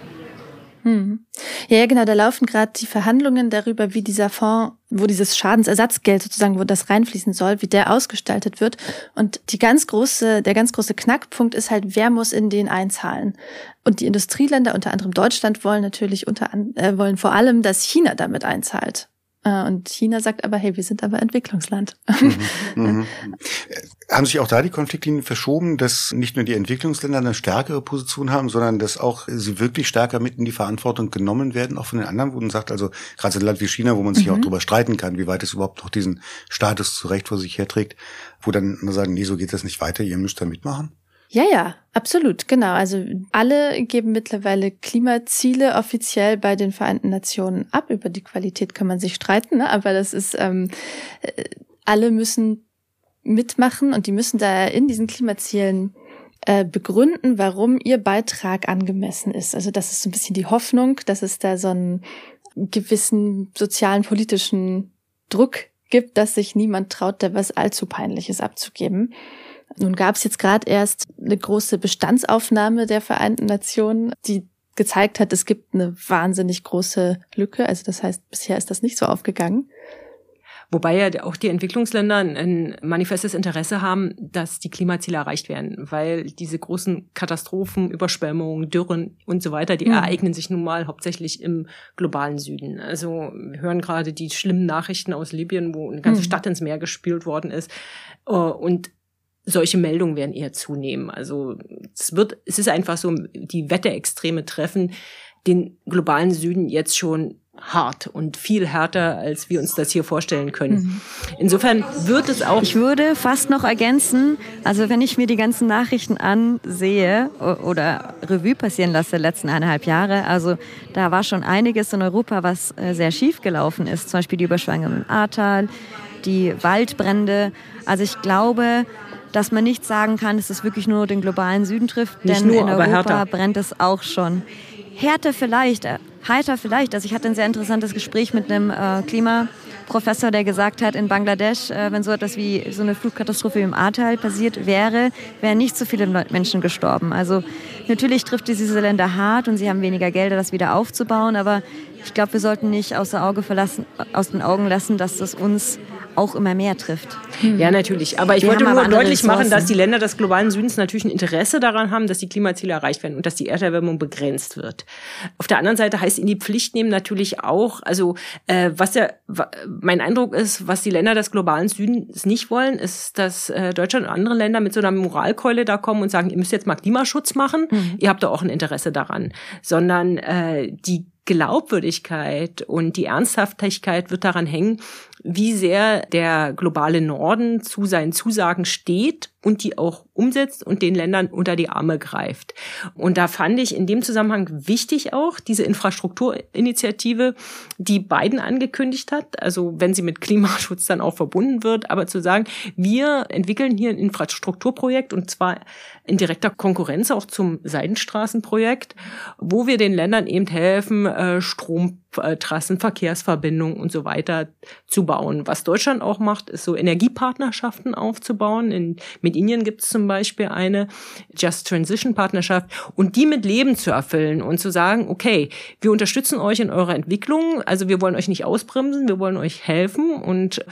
Speaker 3: Hm. Ja, genau, da laufen gerade die Verhandlungen darüber, wie dieser Fonds, wo dieses Schadensersatzgeld sozusagen, wo das reinfließen soll, wie der ausgestaltet wird. Und die ganz große, der ganz große Knackpunkt ist halt, wer muss in den einzahlen? Und die Industrieländer, unter anderem Deutschland, wollen natürlich unter äh, wollen vor allem, dass China damit einzahlt. Äh, und China sagt aber, hey, wir sind aber Entwicklungsland. Mhm,
Speaker 1: mhm. Haben sich auch da die Konfliktlinien verschoben, dass nicht nur die Entwicklungsländer eine stärkere Position haben, sondern dass auch sie wirklich stärker mit in die Verantwortung genommen werden, auch von den anderen, wo man sagt, also gerade so ein Land wie China, wo man sich mhm. auch darüber streiten kann, wie weit es überhaupt noch diesen Status zurecht vor sich herträgt, wo dann sagen, nee, so geht das nicht weiter, ihr müsst da mitmachen?
Speaker 3: Ja, ja, absolut, genau. Also alle geben mittlerweile Klimaziele offiziell bei den Vereinten Nationen ab. Über die Qualität kann man sich streiten, ne? aber das ist, ähm, äh, alle müssen mitmachen und die müssen da in diesen Klimazielen äh, begründen, warum ihr Beitrag angemessen ist. Also das ist so ein bisschen die Hoffnung, dass es da so einen gewissen sozialen, politischen Druck gibt, dass sich niemand traut, da was allzu peinliches abzugeben. Nun gab es jetzt gerade erst eine große Bestandsaufnahme der Vereinten Nationen, die gezeigt hat, es gibt eine wahnsinnig große Lücke. Also das heißt, bisher ist das nicht so aufgegangen.
Speaker 2: Wobei ja auch die Entwicklungsländer ein manifestes Interesse haben, dass die Klimaziele erreicht werden, weil diese großen Katastrophen, Überschwemmungen, Dürren und so weiter, die mhm. ereignen sich nun mal hauptsächlich im globalen Süden. Also wir hören gerade die schlimmen Nachrichten aus Libyen, wo eine ganze mhm. Stadt ins Meer gespült worden ist. Äh, und solche Meldungen werden eher zunehmen. Also es wird, es ist einfach so, die Wetterextreme treffen den globalen Süden jetzt schon hart und viel härter, als wir uns das hier vorstellen können. Mhm. Insofern wird es auch.
Speaker 4: Ich würde fast noch ergänzen, also wenn ich mir die ganzen Nachrichten ansehe oder Revue passieren lasse, letzten eineinhalb Jahre, also da war schon einiges in Europa, was äh, sehr schief gelaufen ist. Zum Beispiel die Überschwemmung im Ahrtal, die Waldbrände. Also ich glaube, dass man nicht sagen kann, dass es wirklich nur den globalen Süden trifft,
Speaker 2: nicht
Speaker 4: denn
Speaker 2: nur,
Speaker 4: in Europa brennt es auch schon. Härte vielleicht, äh, heiter vielleicht. Also ich hatte ein sehr interessantes Gespräch mit einem äh, Klimaprofessor, der gesagt hat, in Bangladesch, äh, wenn so etwas wie so eine Flugkatastrophe im Ahrtal passiert wäre, wären nicht so viele Menschen gestorben. Also natürlich trifft diese Länder hart und sie haben weniger Gelder, das wieder aufzubauen, aber ich glaube, wir sollten nicht außer Auge verlassen, aus den Augen lassen, dass das uns auch immer mehr trifft.
Speaker 2: Hm. Ja, natürlich. Aber ich wir wollte nur deutlich machen, dass die Länder des globalen Südens natürlich ein Interesse daran haben, dass die Klimaziele erreicht werden und dass die Erderwärmung begrenzt wird. Auf der anderen Seite heißt in die Pflicht nehmen natürlich auch, also äh, was der, mein Eindruck ist, was die Länder des globalen Südens nicht wollen, ist, dass äh, Deutschland und andere Länder mit so einer Moralkeule da kommen und sagen, ihr müsst jetzt mal Klimaschutz machen, mhm. ihr habt da auch ein Interesse daran, sondern äh, die Glaubwürdigkeit und die Ernsthaftigkeit wird daran hängen, wie sehr der globale Norden zu seinen Zusagen steht und die auch umsetzt und den Ländern unter die Arme greift. Und da fand ich in dem Zusammenhang wichtig auch diese Infrastrukturinitiative, die Biden angekündigt hat, also wenn sie mit Klimaschutz dann auch verbunden wird, aber zu sagen, wir entwickeln hier ein Infrastrukturprojekt und zwar in direkter Konkurrenz auch zum Seidenstraßenprojekt, wo wir den Ländern eben helfen, äh, Stromtrassen, Verkehrsverbindungen und so weiter zu bauen. Was Deutschland auch macht, ist so Energiepartnerschaften aufzubauen. In, mit Indien gibt es zum Beispiel eine Just Transition Partnerschaft und die mit Leben zu erfüllen und zu sagen, okay, wir unterstützen euch in eurer Entwicklung, also wir wollen euch nicht ausbremsen, wir wollen euch helfen und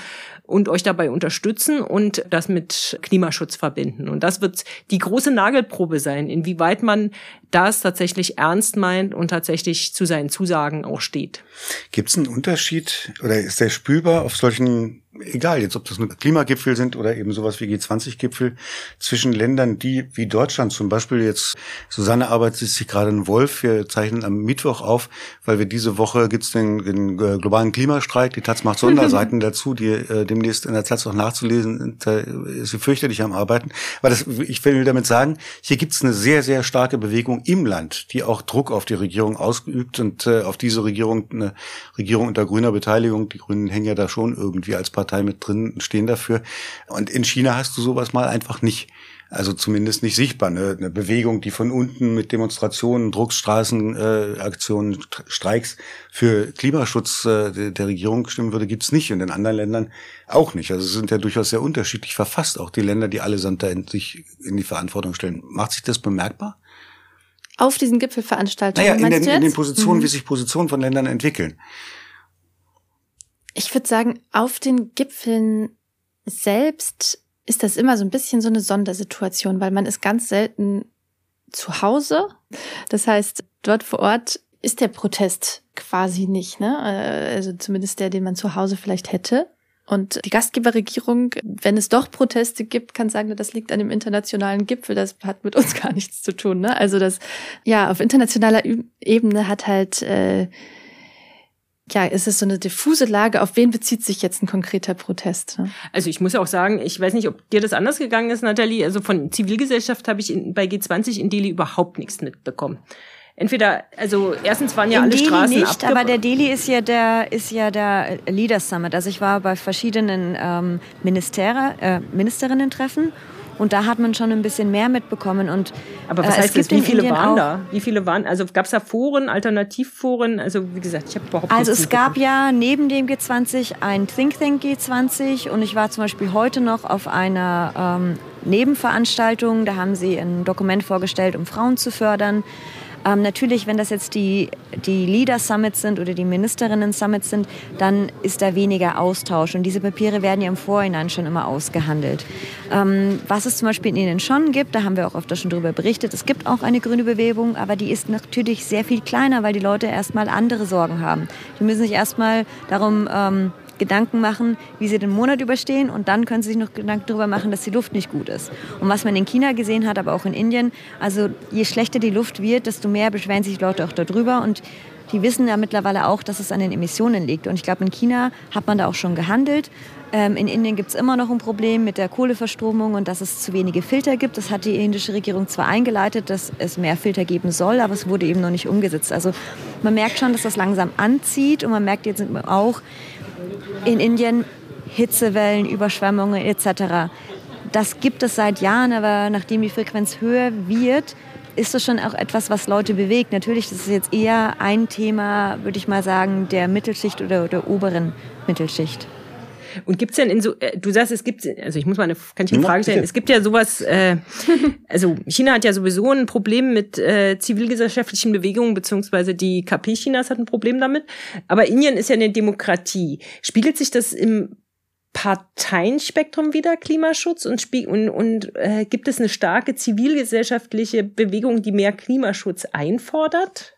Speaker 2: und euch dabei unterstützen und das mit Klimaschutz verbinden. Und das wird die große Nagelprobe sein, inwieweit man das tatsächlich ernst meint und tatsächlich zu seinen Zusagen auch steht.
Speaker 1: Gibt es einen Unterschied oder ist der spürbar auf solchen egal jetzt, ob das nur Klimagipfel sind oder eben sowas wie G20-Gipfel zwischen Ländern, die wie Deutschland zum Beispiel jetzt, Susanne arbeitet sich gerade in Wolf, wir zeichnen am Mittwoch auf, weil wir diese Woche gibt's den, den äh, globalen Klimastreik, die Taz macht Sonderseiten dazu, die äh, demnächst in der Taz auch nachzulesen da ist sie fürchterlich am Arbeiten. Aber das, ich will damit sagen, hier gibt's eine sehr, sehr starke Bewegung im Land, die auch Druck auf die Regierung ausgeübt und äh, auf diese Regierung, eine Regierung unter grüner Beteiligung, die Grünen hängen ja da schon irgendwie als Partei Partei mit drin, stehen dafür. Und in China hast du sowas mal einfach nicht. Also zumindest nicht sichtbar. Ne? Eine Bewegung, die von unten mit Demonstrationen, Druckstraßenaktionen, äh, Streiks für Klimaschutz äh, der Regierung stimmen würde, gibt's nicht. Und in anderen Ländern auch nicht. Also es sind ja durchaus sehr unterschiedlich verfasst, auch die Länder, die allesamt da in sich in die Verantwortung stellen. Macht sich das bemerkbar?
Speaker 3: Auf diesen Gipfelveranstaltungen?
Speaker 1: Naja, in den, in den Positionen, mhm. wie sich Positionen von Ländern entwickeln
Speaker 3: ich würde sagen, auf den Gipfeln selbst ist das immer so ein bisschen so eine Sondersituation, weil man ist ganz selten zu Hause. Das heißt, dort vor Ort ist der Protest quasi nicht, ne? Also zumindest der, den man zu Hause vielleicht hätte. Und die Gastgeberregierung, wenn es doch Proteste gibt, kann sagen, das liegt an dem internationalen Gipfel, das hat mit uns gar nichts zu tun. Ne? Also das, ja, auf internationaler Ebene hat halt äh, ja, ist es so eine diffuse Lage. Auf wen bezieht sich jetzt ein konkreter Protest? Ne?
Speaker 2: Also ich muss auch sagen, ich weiß nicht, ob dir das anders gegangen ist, Nathalie. Also von Zivilgesellschaft habe ich in, bei G20 in Delhi überhaupt nichts mitbekommen. Entweder, also erstens waren ja in alle Delhi Straßen
Speaker 4: nicht, aber der Delhi ist ja der ist ja der Leaders Summit. Also ich war bei verschiedenen ähm, Minister, äh, Ministerinnen-Treffen und da hat man schon ein bisschen mehr mitbekommen. Und,
Speaker 2: Aber was äh, heißt das? Wie viele Indien waren da? Wie viele waren? Also gab es da Foren, Alternativforen? Also wie gesagt, ich habe überhaupt
Speaker 4: Also es gab ja neben dem G20 ein Think Tank G20 und ich war zum Beispiel heute noch auf einer ähm, Nebenveranstaltung. Da haben sie ein Dokument vorgestellt, um Frauen zu fördern. Ähm, natürlich, wenn das jetzt die, die Leader Summits sind oder die Ministerinnen Summits sind, dann ist da weniger Austausch. Und diese Papiere werden ja im Vorhinein schon immer ausgehandelt. Ähm, was es zum Beispiel in ihnen schon gibt, da haben wir auch öfter schon darüber berichtet, es gibt auch eine grüne Bewegung, aber die ist natürlich sehr viel kleiner, weil die Leute erstmal andere Sorgen haben. Die müssen sich erstmal darum ähm, Gedanken machen, wie sie den Monat überstehen und dann können sie sich noch Gedanken darüber machen, dass die Luft nicht gut ist. Und was man in China gesehen hat, aber auch in Indien, also je schlechter die Luft wird, desto mehr beschweren sich Leute auch darüber und die wissen ja mittlerweile auch, dass es an den Emissionen liegt. Und ich glaube, in China hat man da auch schon gehandelt. Ähm, in Indien gibt es immer noch ein Problem mit der Kohleverstromung und dass es zu wenige Filter gibt. Das hat die indische Regierung zwar eingeleitet, dass es mehr Filter geben soll, aber es wurde eben noch nicht umgesetzt. Also man merkt schon, dass das langsam anzieht und man merkt jetzt auch, in Indien Hitzewellen, Überschwemmungen etc. Das gibt es seit Jahren, aber nachdem die Frequenz höher wird, ist das schon auch etwas, was Leute bewegt. Natürlich ist es jetzt eher ein Thema, würde ich mal sagen, der Mittelschicht oder der oberen Mittelschicht.
Speaker 2: Und gibt's denn in so, äh, du sagst, es gibt, also ich muss mal eine, kann ich eine Frage stellen? Es gibt ja sowas, äh, also China hat ja sowieso ein Problem mit äh, zivilgesellschaftlichen Bewegungen, beziehungsweise die KP Chinas hat ein Problem damit. Aber Indien ist ja eine Demokratie. Spiegelt sich das im Parteienspektrum wieder Klimaschutz und, und, und äh, gibt es eine starke zivilgesellschaftliche Bewegung, die mehr Klimaschutz einfordert?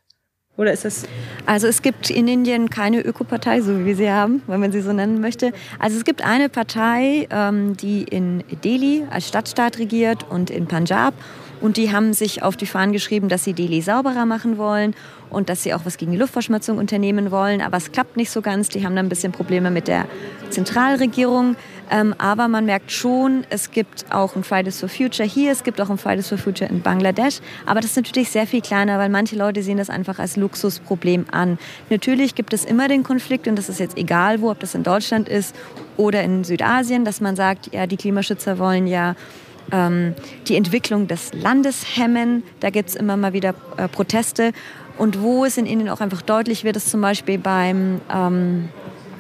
Speaker 2: Oder ist das?
Speaker 4: Also es gibt in Indien keine Ökopartei, so wie wir sie haben, wenn man sie so nennen möchte. Also es gibt eine Partei, ähm, die in Delhi als Stadtstaat regiert und in Punjab Und die haben sich auf die Fahnen geschrieben, dass sie Delhi sauberer machen wollen und dass sie auch was gegen die Luftverschmutzung unternehmen wollen. Aber es klappt nicht so ganz. Die haben dann ein bisschen Probleme mit der Zentralregierung. Ähm, aber man merkt schon, es gibt auch ein Fridays for Future hier, es gibt auch ein Fridays for Future in Bangladesch. Aber das ist natürlich sehr viel kleiner, weil manche Leute sehen das einfach als Luxusproblem an. Natürlich gibt es immer den Konflikt, und das ist jetzt egal wo, ob das in Deutschland ist oder in Südasien, dass man sagt, ja, die Klimaschützer wollen ja ähm, die Entwicklung des Landes hemmen. Da gibt es immer mal wieder äh, Proteste. Und wo es in Indien auch einfach deutlich wird, ist zum Beispiel beim ähm,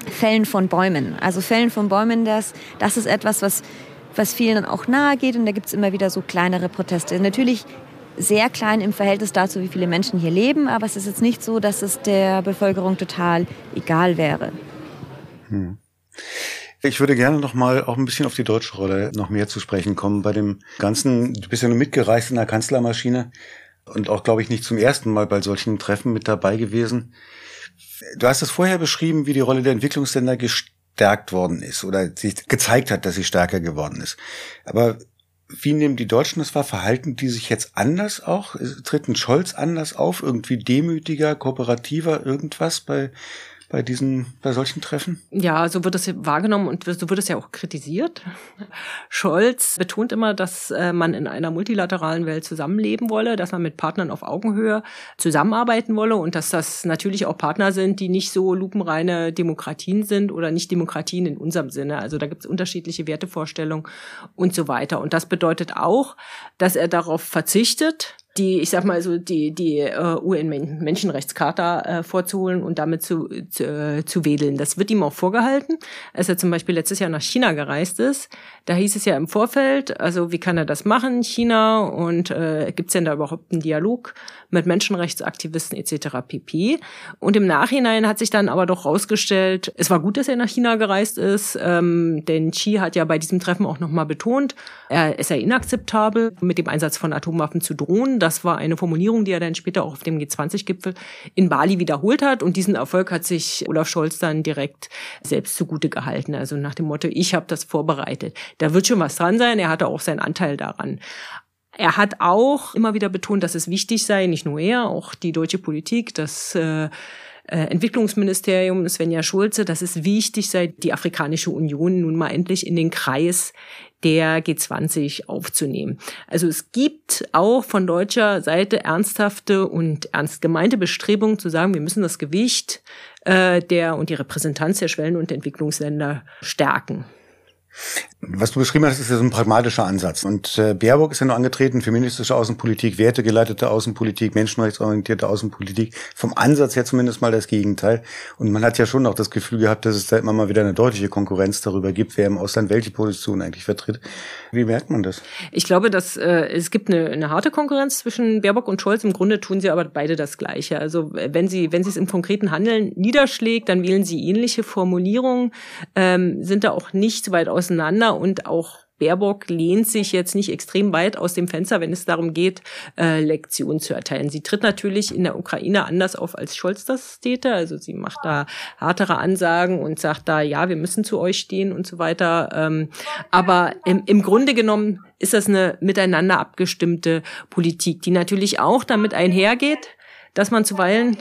Speaker 4: Fällen von Bäumen. Also Fällen von Bäumen, das, das ist etwas, was, was vielen auch nahe geht. Und da gibt es immer wieder so kleinere Proteste. Natürlich sehr klein im Verhältnis dazu, wie viele Menschen hier leben. Aber es ist jetzt nicht so, dass es der Bevölkerung total egal wäre.
Speaker 1: Hm. Ich würde gerne noch mal auch ein bisschen auf die deutsche Rolle noch mehr zu sprechen kommen. Bei dem ganzen, du bist ja nur mitgereist in der Kanzlermaschine und auch, glaube ich, nicht zum ersten Mal bei solchen Treffen mit dabei gewesen. Du hast es vorher beschrieben, wie die Rolle der Entwicklungsländer gestärkt worden ist oder sich gezeigt hat, dass sie stärker geworden ist. Aber wie nehmen die Deutschen das wahr? Verhalten die sich jetzt anders auch? Treten Scholz anders auf? Irgendwie demütiger, kooperativer, irgendwas bei bei diesen, bei solchen Treffen?
Speaker 2: Ja, so wird es wahrgenommen und so wird es ja auch kritisiert. Scholz betont immer, dass äh, man in einer multilateralen Welt zusammenleben wolle, dass man mit Partnern auf Augenhöhe zusammenarbeiten wolle und dass das natürlich auch Partner sind, die nicht so lupenreine Demokratien sind oder nicht Demokratien in unserem Sinne. Also da gibt es unterschiedliche Wertevorstellungen und so weiter. Und das bedeutet auch, dass er darauf verzichtet, die, ich sag mal so, die, die äh, UN-Menschenrechtscharta äh, vorzuholen und damit zu, zu, äh, zu wedeln. Das wird ihm auch vorgehalten. Als er zum Beispiel letztes Jahr nach China gereist ist, da hieß es ja im Vorfeld, also wie kann er das machen, China, und äh, gibt es denn da überhaupt einen Dialog mit Menschenrechtsaktivisten etc. pp. Und im Nachhinein hat sich dann aber doch rausgestellt, es war gut, dass er nach China gereist ist, ähm, denn Xi hat ja bei diesem Treffen auch nochmal betont, er ist ja inakzeptabel, mit dem Einsatz von Atomwaffen zu drohen. Das war eine Formulierung, die er dann später auch auf dem G20-Gipfel in Bali wiederholt hat. Und diesen Erfolg hat sich Olaf Scholz dann direkt selbst zugute gehalten. Also nach dem Motto, ich habe das vorbereitet. Da wird schon was dran sein. Er hatte auch seinen Anteil daran. Er hat auch immer wieder betont, dass es wichtig sei, nicht nur er, auch die deutsche Politik, das äh, äh, Entwicklungsministerium Svenja Schulze, dass es wichtig sei, die Afrikanische Union nun mal endlich in den Kreis der G20 aufzunehmen. Also es gibt auch von deutscher Seite ernsthafte und ernst gemeinte Bestrebungen zu sagen, wir müssen das Gewicht äh, der und die Repräsentanz der Schwellen- und Entwicklungsländer stärken.
Speaker 1: Was du beschrieben hast, ist ja so ein pragmatischer Ansatz. Und äh, Baerbock ist ja nur angetreten, feministische Außenpolitik, wertegeleitete Außenpolitik, menschenrechtsorientierte Außenpolitik. Vom Ansatz her zumindest mal das Gegenteil. Und man hat ja schon auch das Gefühl gehabt, dass es da immer mal wieder eine deutliche Konkurrenz darüber gibt, wer im Ausland welche Position eigentlich vertritt. Wie merkt man das?
Speaker 2: Ich glaube, dass äh, es gibt eine, eine harte Konkurrenz zwischen Baerbock und Scholz. Im Grunde tun sie aber beide das Gleiche. Also wenn sie, wenn sie es im konkreten Handeln niederschlägt, dann wählen sie ähnliche Formulierungen, ähm, sind da auch nicht weit auseinander und auch Baerbock lehnt sich jetzt nicht extrem weit aus dem Fenster, wenn es darum geht, äh, Lektionen zu erteilen. Sie tritt natürlich in der Ukraine anders auf, als Scholz das täte. Also sie macht da härtere Ansagen und sagt da, ja, wir müssen zu euch stehen und so weiter. Ähm, aber im, im Grunde genommen ist das eine miteinander abgestimmte Politik, die natürlich auch damit einhergeht, dass man zuweilen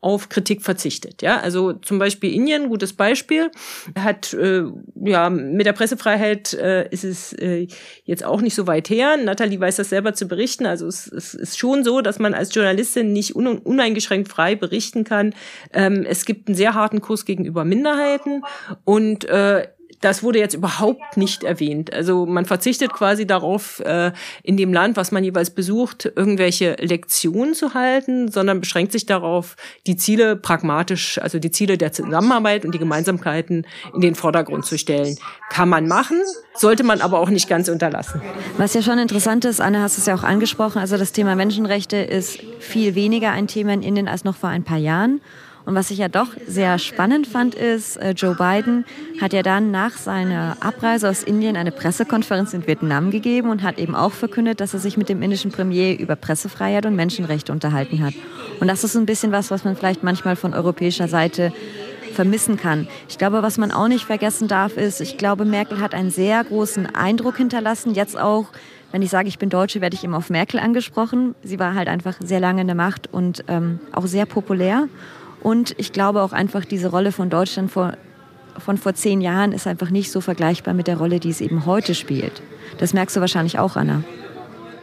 Speaker 2: auf Kritik verzichtet. Ja, also zum Beispiel Indien, gutes Beispiel, hat äh, ja mit der Pressefreiheit äh, ist es äh, jetzt auch nicht so weit her. Natalie weiß das selber zu berichten. Also es, es ist schon so, dass man als Journalistin nicht un uneingeschränkt frei berichten kann. Ähm, es gibt einen sehr harten Kurs gegenüber Minderheiten und äh, das wurde jetzt überhaupt nicht erwähnt. Also man verzichtet quasi darauf, äh, in dem Land, was man jeweils besucht, irgendwelche Lektionen zu halten, sondern beschränkt sich darauf, die Ziele pragmatisch, also die Ziele der Zusammenarbeit und die Gemeinsamkeiten in den Vordergrund zu stellen. Kann man machen, sollte man aber auch nicht ganz unterlassen.
Speaker 4: Was ja schon interessant ist, Anne hast es ja auch angesprochen, also das Thema Menschenrechte ist viel weniger ein Thema in Indien als noch vor ein paar Jahren. Und was ich ja doch sehr spannend fand, ist, äh, Joe Biden hat ja dann nach seiner Abreise aus Indien eine Pressekonferenz in Vietnam gegeben und hat eben auch verkündet, dass er sich mit dem indischen Premier über Pressefreiheit und Menschenrechte unterhalten hat. Und das ist ein bisschen was, was man vielleicht manchmal von europäischer Seite vermissen kann. Ich glaube, was man auch nicht vergessen darf, ist, ich glaube, Merkel hat einen sehr großen Eindruck hinterlassen, jetzt auch wenn ich sage, ich bin Deutsche, werde ich immer auf Merkel angesprochen. Sie war halt einfach sehr lange in der Macht und ähm, auch sehr populär. Und ich glaube auch einfach, diese Rolle von Deutschland vor, von vor zehn Jahren ist einfach nicht so vergleichbar mit der Rolle, die es eben heute spielt. Das merkst du wahrscheinlich auch, Anna.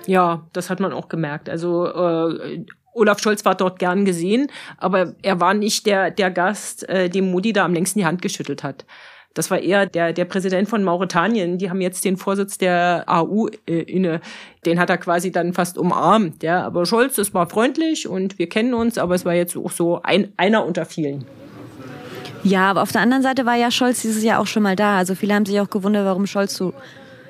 Speaker 2: Ja, das hat man auch gemerkt. Also äh, Olaf Scholz war dort gern gesehen, aber er war nicht der, der Gast, äh, dem Modi da am längsten die Hand geschüttelt hat. Das war eher der, der Präsident von Mauretanien. Die haben jetzt den Vorsitz der AU äh, inne. Den hat er quasi dann fast umarmt. Ja, aber Scholz, das war freundlich und wir kennen uns, aber es war jetzt auch so ein, einer unter vielen.
Speaker 4: Ja, aber auf der anderen Seite war ja Scholz dieses Jahr auch schon mal da. Also viele haben sich auch gewundert, warum Scholz so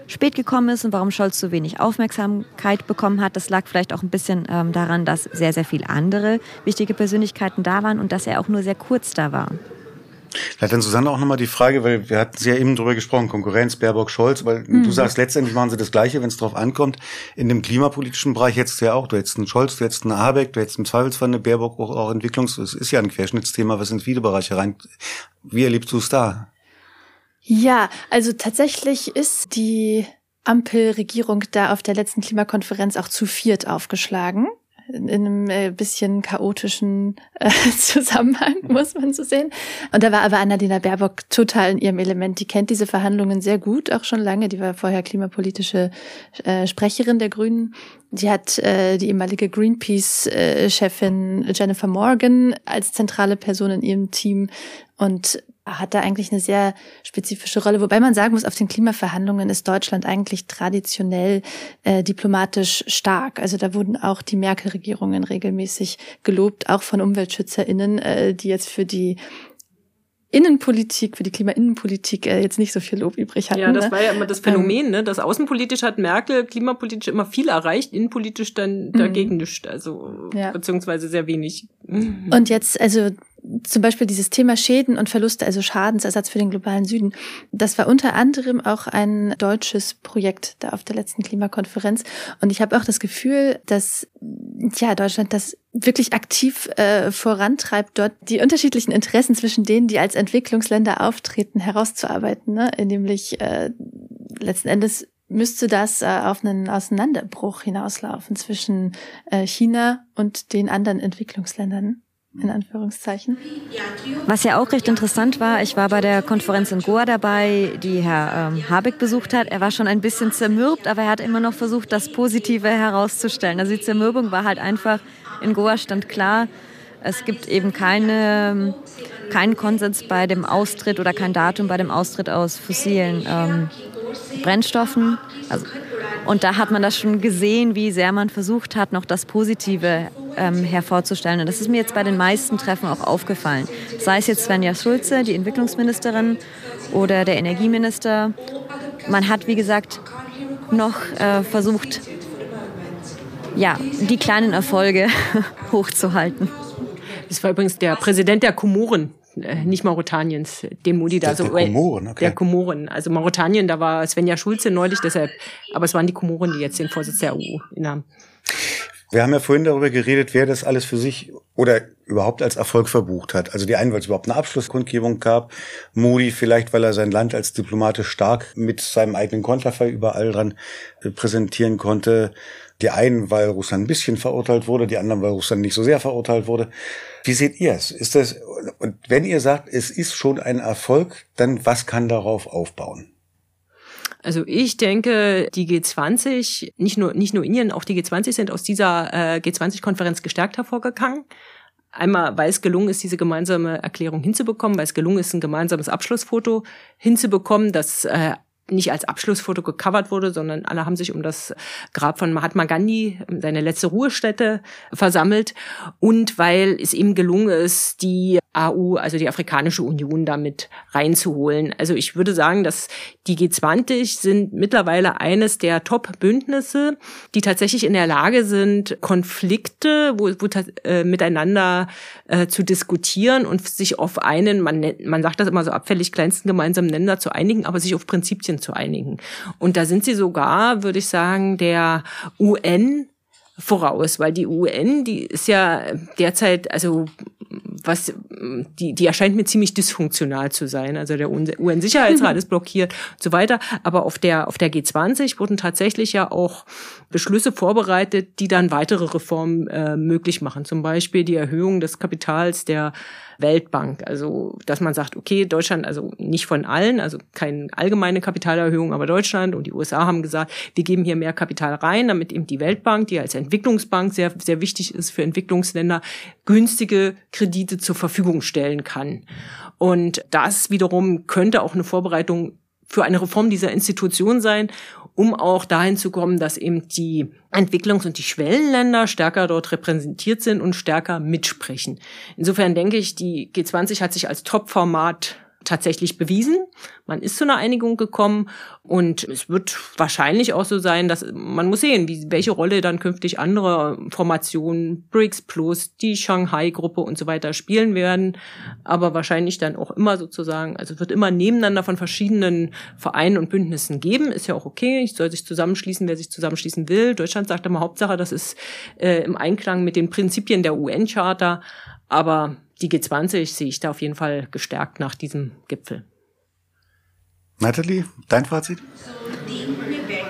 Speaker 4: spät gekommen ist und warum Scholz so wenig Aufmerksamkeit bekommen hat. Das lag vielleicht auch ein bisschen ähm, daran, dass sehr, sehr viele andere wichtige Persönlichkeiten da waren und dass er auch nur sehr kurz da war.
Speaker 1: Ja, dann Susanne auch nochmal die Frage, weil wir hatten ja eben drüber gesprochen, Konkurrenz, Baerbock, Scholz, weil mhm. du sagst, letztendlich machen sie das Gleiche, wenn es drauf ankommt. In dem klimapolitischen Bereich jetzt ja auch, du hättest einen Scholz, du hättest einen Habeck, du hättest im Zweifelsfall eine Baerbock, auch, auch Entwicklungs-, es ist ja ein Querschnittsthema, was in viele Bereiche rein. Wie erlebst du es da?
Speaker 3: Ja, also tatsächlich ist die Ampelregierung da auf der letzten Klimakonferenz auch zu viert aufgeschlagen in einem äh, bisschen chaotischen äh, Zusammenhang, muss man so sehen. Und da war aber Annalena Baerbock total in ihrem Element. Die kennt diese Verhandlungen sehr gut, auch schon lange. Die war vorher klimapolitische äh, Sprecherin der Grünen. Die hat äh, die ehemalige Greenpeace-Chefin äh, Jennifer Morgan als zentrale Person in ihrem Team und hat da eigentlich eine sehr spezifische Rolle. Wobei man sagen muss, auf den Klimaverhandlungen ist Deutschland eigentlich traditionell äh, diplomatisch stark. Also da wurden auch die Merkel-Regierungen regelmäßig gelobt, auch von UmweltschützerInnen, äh, die jetzt für die Innenpolitik, für die Klimainnenpolitik äh, jetzt nicht so viel Lob übrig hatten.
Speaker 2: Ja, das ne? war ja immer das Phänomen, ähm, ne? Das außenpolitisch hat Merkel klimapolitisch immer viel erreicht, innenpolitisch dann dagegen mhm. nichts, also ja. beziehungsweise sehr wenig.
Speaker 3: Und jetzt, also zum Beispiel dieses Thema Schäden und Verluste, also Schadensersatz für den globalen Süden, das war unter anderem auch ein deutsches Projekt da auf der letzten Klimakonferenz. Und ich habe auch das Gefühl, dass ja Deutschland das wirklich aktiv äh, vorantreibt, dort die unterschiedlichen Interessen zwischen denen, die als Entwicklungsländer auftreten, herauszuarbeiten. Ne? Nämlich äh, letzten Endes müsste das äh, auf einen Auseinanderbruch hinauslaufen zwischen äh, China und den anderen Entwicklungsländern in Anführungszeichen.
Speaker 4: Was ja auch recht interessant war, ich war bei der Konferenz in Goa dabei, die Herr ähm, Habeck besucht hat. Er war schon ein bisschen zermürbt, aber er hat immer noch versucht, das Positive herauszustellen. Also die Zermürbung war halt einfach, in Goa stand klar, es gibt eben keine, keinen Konsens bei dem Austritt oder kein Datum bei dem Austritt aus fossilen ähm, Brennstoffen. Also, und da hat man das schon gesehen, wie sehr man versucht hat, noch das Positive ähm, hervorzustellen. Und das ist mir jetzt bei den meisten Treffen auch aufgefallen. Sei es jetzt Svenja Schulze, die Entwicklungsministerin, oder der Energieminister. Man hat, wie gesagt, noch äh, versucht, ja, die kleinen Erfolge hochzuhalten.
Speaker 2: Das war übrigens der Präsident der Komoren, äh, nicht Mauretaniens, dem Modi da.
Speaker 1: Also, der Komoren, okay.
Speaker 2: Der Komoren. Also Mauretanien, da war Svenja Schulze neulich deshalb, aber es waren die Komoren, die jetzt den Vorsitz der EU innehaben.
Speaker 1: Wir haben ja vorhin darüber geredet, wer das alles für sich oder überhaupt als Erfolg verbucht hat. Also die einen, weil es überhaupt eine Abschlusskundgebung gab, Modi vielleicht, weil er sein Land als diplomatisch stark mit seinem eigenen Konterfei überall dran äh, präsentieren konnte. Die einen, weil Russland ein bisschen verurteilt wurde, die anderen, weil Russland nicht so sehr verurteilt wurde. Wie seht ihr es? Ist das, und wenn ihr sagt, es ist schon ein Erfolg, dann was kann darauf aufbauen?
Speaker 2: Also ich denke, die G20, nicht nur, nicht nur Indien, auch die G20 sind aus dieser äh, G20-Konferenz gestärkt hervorgegangen. Einmal, weil es gelungen ist, diese gemeinsame Erklärung hinzubekommen, weil es gelungen ist, ein gemeinsames Abschlussfoto hinzubekommen, das äh, nicht als Abschlussfoto gecovert wurde, sondern alle haben sich um das Grab von Mahatma Gandhi, seine letzte Ruhestätte, versammelt. Und weil es ihm gelungen ist, die AU, also die Afrikanische Union, damit reinzuholen. Also ich würde sagen, dass die G20 sind mittlerweile eines der Top-Bündnisse, die tatsächlich in der Lage sind, Konflikte wo, wo, äh, miteinander äh, zu diskutieren und sich auf einen, man, man sagt das immer so abfällig, kleinsten gemeinsamen Nenner zu einigen, aber sich auf Prinzipien zu einigen. Und da sind sie sogar, würde ich sagen, der UN voraus, weil die UN, die ist ja derzeit, also was die, die erscheint mir ziemlich dysfunktional zu sein. Also der UN-Sicherheitsrat ist blockiert und so weiter. Aber auf der, auf der G20 wurden tatsächlich ja auch Beschlüsse vorbereitet, die dann weitere Reformen äh, möglich machen. Zum Beispiel die Erhöhung des Kapitals der Weltbank. Also, dass man sagt, okay, Deutschland, also nicht von allen, also keine allgemeine Kapitalerhöhung, aber Deutschland und die USA haben gesagt, wir geben hier mehr Kapital rein, damit eben die Weltbank, die als Entwicklungsbank sehr, sehr wichtig ist für Entwicklungsländer, günstige Kredite zur Verfügung stellen kann. Und das wiederum könnte auch eine Vorbereitung für eine Reform dieser Institution sein um auch dahin zu kommen, dass eben die Entwicklungs- und die Schwellenländer stärker dort repräsentiert sind und stärker mitsprechen. Insofern denke ich, die G20 hat sich als Top-Format tatsächlich bewiesen. Man ist zu einer Einigung gekommen und es wird wahrscheinlich auch so sein, dass man muss sehen, wie, welche Rolle dann künftig andere Formationen, BRICS Plus, die Shanghai-Gruppe und so weiter spielen werden. Aber wahrscheinlich dann auch immer sozusagen, also es wird immer nebeneinander von verschiedenen Vereinen und Bündnissen geben. Ist ja auch okay. Ich soll sich zusammenschließen, wer sich zusammenschließen will. Deutschland sagt immer Hauptsache, das ist äh, im Einklang mit den Prinzipien der UN-Charta. Aber die G20 sehe ich da auf jeden Fall gestärkt nach diesem Gipfel.
Speaker 1: Natalie, dein Fazit?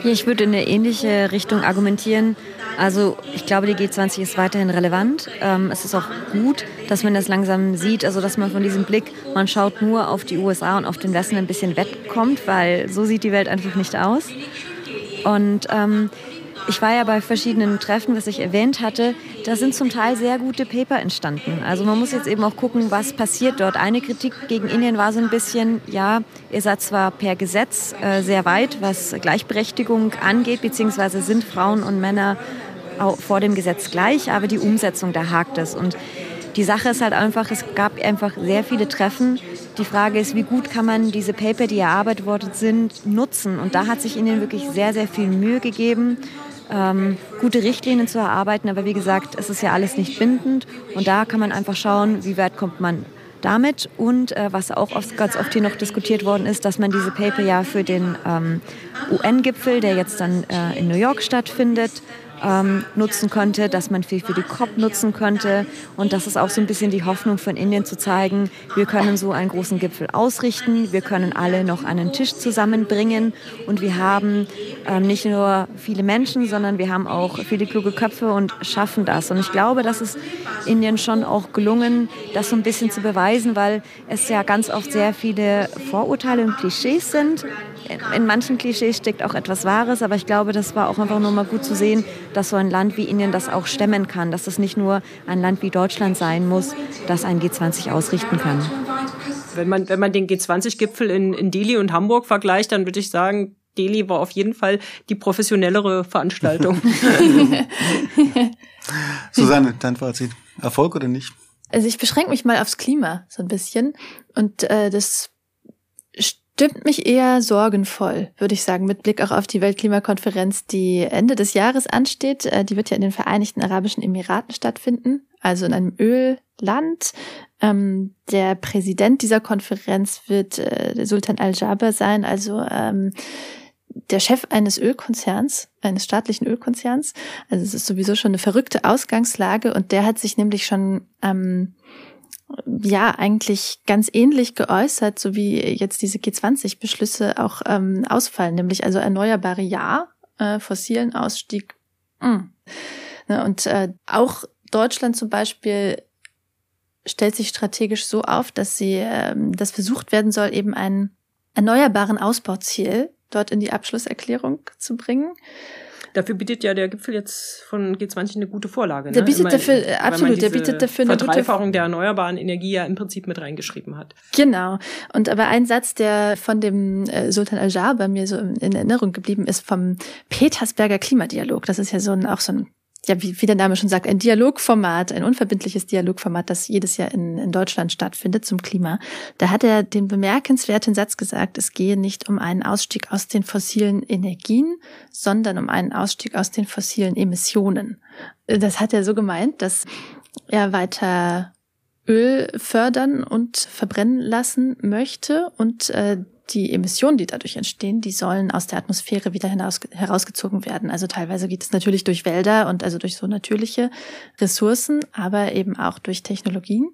Speaker 4: Ja, ich würde in eine ähnliche Richtung argumentieren. Also ich glaube, die G20 ist weiterhin relevant. Ähm, es ist auch gut, dass man das langsam sieht, also dass man von diesem Blick, man schaut nur auf die USA und auf den Westen ein bisschen wegkommt, weil so sieht die Welt einfach nicht aus. Und ähm, ich war ja bei verschiedenen Treffen, was ich erwähnt hatte. Da sind zum Teil sehr gute Paper entstanden. Also man muss jetzt eben auch gucken, was passiert dort. Eine Kritik gegen Indien war so ein bisschen, ja, ihr seid zwar per Gesetz äh, sehr weit, was Gleichberechtigung angeht, beziehungsweise sind Frauen und Männer vor dem Gesetz gleich, aber die Umsetzung, da hakt es. Und die Sache ist halt einfach, es gab einfach sehr viele Treffen. Die Frage ist, wie gut kann man diese Paper, die erarbeitet worden sind, nutzen? Und da hat sich Indien wirklich sehr, sehr viel Mühe gegeben ähm, gute Richtlinien zu erarbeiten. Aber wie gesagt, es ist ja alles nicht bindend und da kann man einfach schauen, wie weit kommt man damit. Und äh, was auch oft, ganz oft hier noch diskutiert worden ist, dass man diese Paper ja für den ähm, UN-Gipfel, der jetzt dann äh, in New York stattfindet, ähm, nutzen könnte, dass man viel für die COP nutzen könnte. Und das ist auch so ein bisschen die Hoffnung von Indien zu zeigen, wir können so einen großen Gipfel ausrichten, wir können alle noch den Tisch zusammenbringen und wir haben ähm, nicht nur viele Menschen, sondern wir haben auch viele kluge Köpfe und schaffen das. Und ich glaube, das ist Indien schon auch gelungen, das so ein bisschen zu beweisen, weil es ja ganz oft sehr viele Vorurteile und Klischees sind in manchen Klischees steckt auch etwas Wahres, aber ich glaube, das war auch einfach nur mal gut zu sehen, dass so ein Land wie Indien das auch stemmen kann, dass es nicht nur ein Land wie Deutschland sein muss, das ein G20 ausrichten kann.
Speaker 2: Wenn man, wenn man den G20-Gipfel in, in Delhi und Hamburg vergleicht, dann würde ich sagen, Delhi war auf jeden Fall die professionellere Veranstaltung.
Speaker 1: Susanne, dein Fazit. Erfolg oder nicht?
Speaker 3: Also ich beschränke mich mal aufs Klima so ein bisschen. Und äh, das stimmt mich eher sorgenvoll, würde ich sagen, mit Blick auch auf die Weltklimakonferenz, die Ende des Jahres ansteht. Äh, die wird ja in den Vereinigten Arabischen Emiraten stattfinden, also in einem Ölland. Ähm, der Präsident dieser Konferenz wird äh, Sultan Al-Jaber sein, also ähm, der Chef eines Ölkonzerns, eines staatlichen Ölkonzerns. Also es ist sowieso schon eine verrückte Ausgangslage und der hat sich nämlich schon ähm, ja eigentlich ganz ähnlich geäußert, so wie jetzt diese G20-Beschlüsse auch ähm, ausfallen, nämlich also erneuerbare Ja, äh, fossilen Ausstieg. Mm. Ne, und äh, auch Deutschland zum Beispiel stellt sich strategisch so auf, dass sie, äh, dass versucht werden soll, eben einen erneuerbaren Ausbauziel dort in die Abschlusserklärung zu bringen.
Speaker 2: Dafür bietet ja der Gipfel jetzt von G20 eine gute Vorlage. Ne?
Speaker 3: Der bietet dafür, äh, absolut, der bietet dafür
Speaker 2: eine Verdreifachung der erneuerbaren Energie ja im Prinzip mit reingeschrieben hat.
Speaker 3: Genau. Und aber ein Satz, der von dem äh, Sultan Al-Jaber mir so in Erinnerung geblieben ist, vom Petersberger Klimadialog. Das ist ja so ein, auch so ein ja, wie, wie der Name schon sagt, ein Dialogformat, ein unverbindliches Dialogformat, das jedes Jahr in, in Deutschland stattfindet zum Klima. Da hat er den bemerkenswerten Satz gesagt, es gehe nicht um einen Ausstieg aus den fossilen Energien, sondern um einen Ausstieg aus den fossilen Emissionen. Das hat er so gemeint, dass er weiter Öl fördern und verbrennen lassen möchte und äh, die Emissionen, die dadurch entstehen, die sollen aus der Atmosphäre wieder hinaus, herausgezogen werden. Also teilweise geht es natürlich durch Wälder und also durch so natürliche Ressourcen, aber eben auch durch Technologien.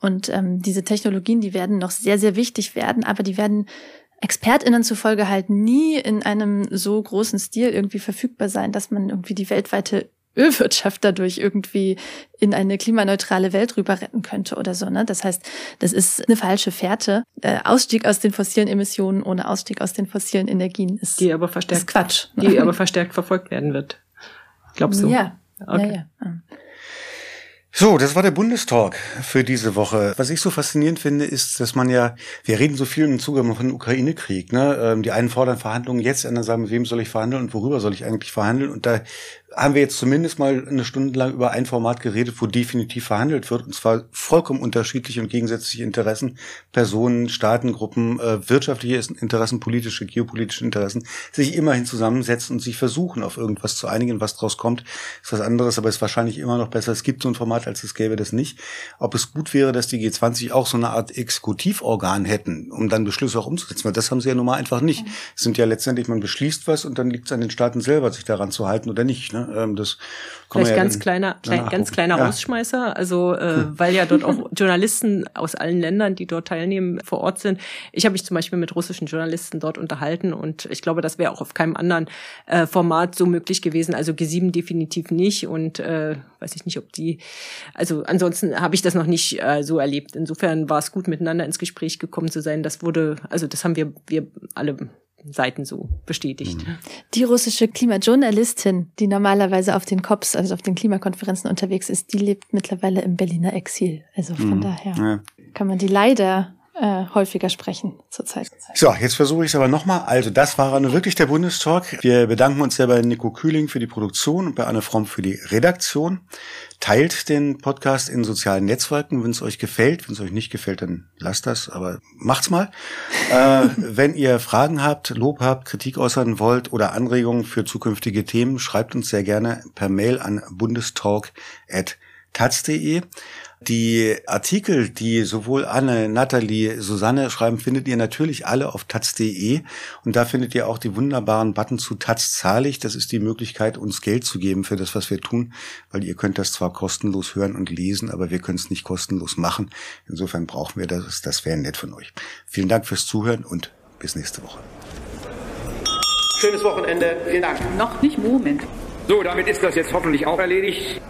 Speaker 3: Und ähm, diese Technologien, die werden noch sehr, sehr wichtig werden, aber die werden ExpertInnen zufolge halt nie in einem so großen Stil irgendwie verfügbar sein, dass man irgendwie die weltweite Ölwirtschaft dadurch irgendwie in eine klimaneutrale Welt rüber retten könnte oder so. Ne? Das heißt, das ist eine falsche Fährte. Äh, Ausstieg aus den fossilen Emissionen ohne Ausstieg aus den fossilen Energien ist,
Speaker 2: die aber verstärkt,
Speaker 3: ist Quatsch.
Speaker 2: Die aber verstärkt verfolgt werden wird. Glaubst du?
Speaker 3: Ja.
Speaker 2: Okay.
Speaker 3: ja, ja.
Speaker 1: So, das war der Bundestalk für diese Woche. Was ich so faszinierend finde, ist, dass man ja, wir reden so viel im Zuge von dem Ukraine-Krieg. Ne? Ähm, die einen fordern Verhandlungen jetzt, andere sagen, mit wem soll ich verhandeln und worüber soll ich eigentlich verhandeln? Und da haben wir jetzt zumindest mal eine Stunde lang über ein Format geredet, wo definitiv verhandelt wird, und zwar vollkommen unterschiedliche und gegensätzliche Interessen, Personen, Staatengruppen, äh, wirtschaftliche Interessen, politische, geopolitische Interessen, sich immerhin zusammensetzen und sich versuchen, auf irgendwas zu einigen. Was draus kommt, ist was anderes, aber es ist wahrscheinlich immer noch besser. Es gibt so ein Format, als es gäbe das nicht. Ob es gut wäre, dass die G20 auch so eine Art Exekutivorgan hätten, um dann Beschlüsse auch umzusetzen, weil das haben sie ja nun mal einfach nicht. Es sind ja letztendlich, man beschließt was und dann liegt es an den Staaten selber, sich daran zu halten oder nicht. Ne? Ähm, das
Speaker 2: Vielleicht
Speaker 1: ja
Speaker 2: ganz kleiner, klein, ganz kleiner ja. Rausschmeißer, also äh, weil ja dort auch Journalisten aus allen Ländern, die dort teilnehmen, vor Ort sind. Ich habe mich zum Beispiel mit russischen Journalisten dort unterhalten und ich glaube, das wäre auch auf keinem anderen äh, Format so möglich gewesen. Also G7 definitiv nicht und äh, weiß ich nicht, ob die, also ansonsten habe ich das noch nicht äh, so erlebt. Insofern war es gut, miteinander ins Gespräch gekommen zu sein. Das wurde, also das haben wir, wir alle Seiten so bestätigt.
Speaker 3: Mhm. Die russische Klimajournalistin, die normalerweise auf den COPs, also auf den Klimakonferenzen unterwegs ist, die lebt mittlerweile im Berliner Exil. Also von mhm. daher ja. kann man die leider äh, häufiger sprechen zurzeit.
Speaker 1: So, jetzt versuche ich es aber nochmal. Also das war eine wirklich der Bundestalk. Wir bedanken uns sehr bei Nico Kühling für die Produktion und bei Anne Fromm für die Redaktion. Teilt den Podcast in sozialen Netzwerken, wenn es euch gefällt. Wenn es euch nicht gefällt, dann lasst das, aber macht's mal. äh, wenn ihr Fragen habt, Lob habt, Kritik äußern wollt oder Anregungen für zukünftige Themen, schreibt uns sehr gerne per Mail an bundestalk.taz.de. Die Artikel, die sowohl Anne, Nathalie, Susanne schreiben, findet ihr natürlich alle auf taz.de und da findet ihr auch die wunderbaren Button zu Taz zahlig. Das ist die Möglichkeit, uns Geld zu geben für das, was wir tun, weil ihr könnt das zwar kostenlos hören und lesen, aber wir können es nicht kostenlos machen. Insofern brauchen wir das. Das wäre nett von euch. Vielen Dank fürs Zuhören und bis nächste Woche.
Speaker 5: Schönes Wochenende. Vielen Dank.
Speaker 6: Noch nicht Moment.
Speaker 5: So, damit ist das jetzt hoffentlich auch erledigt.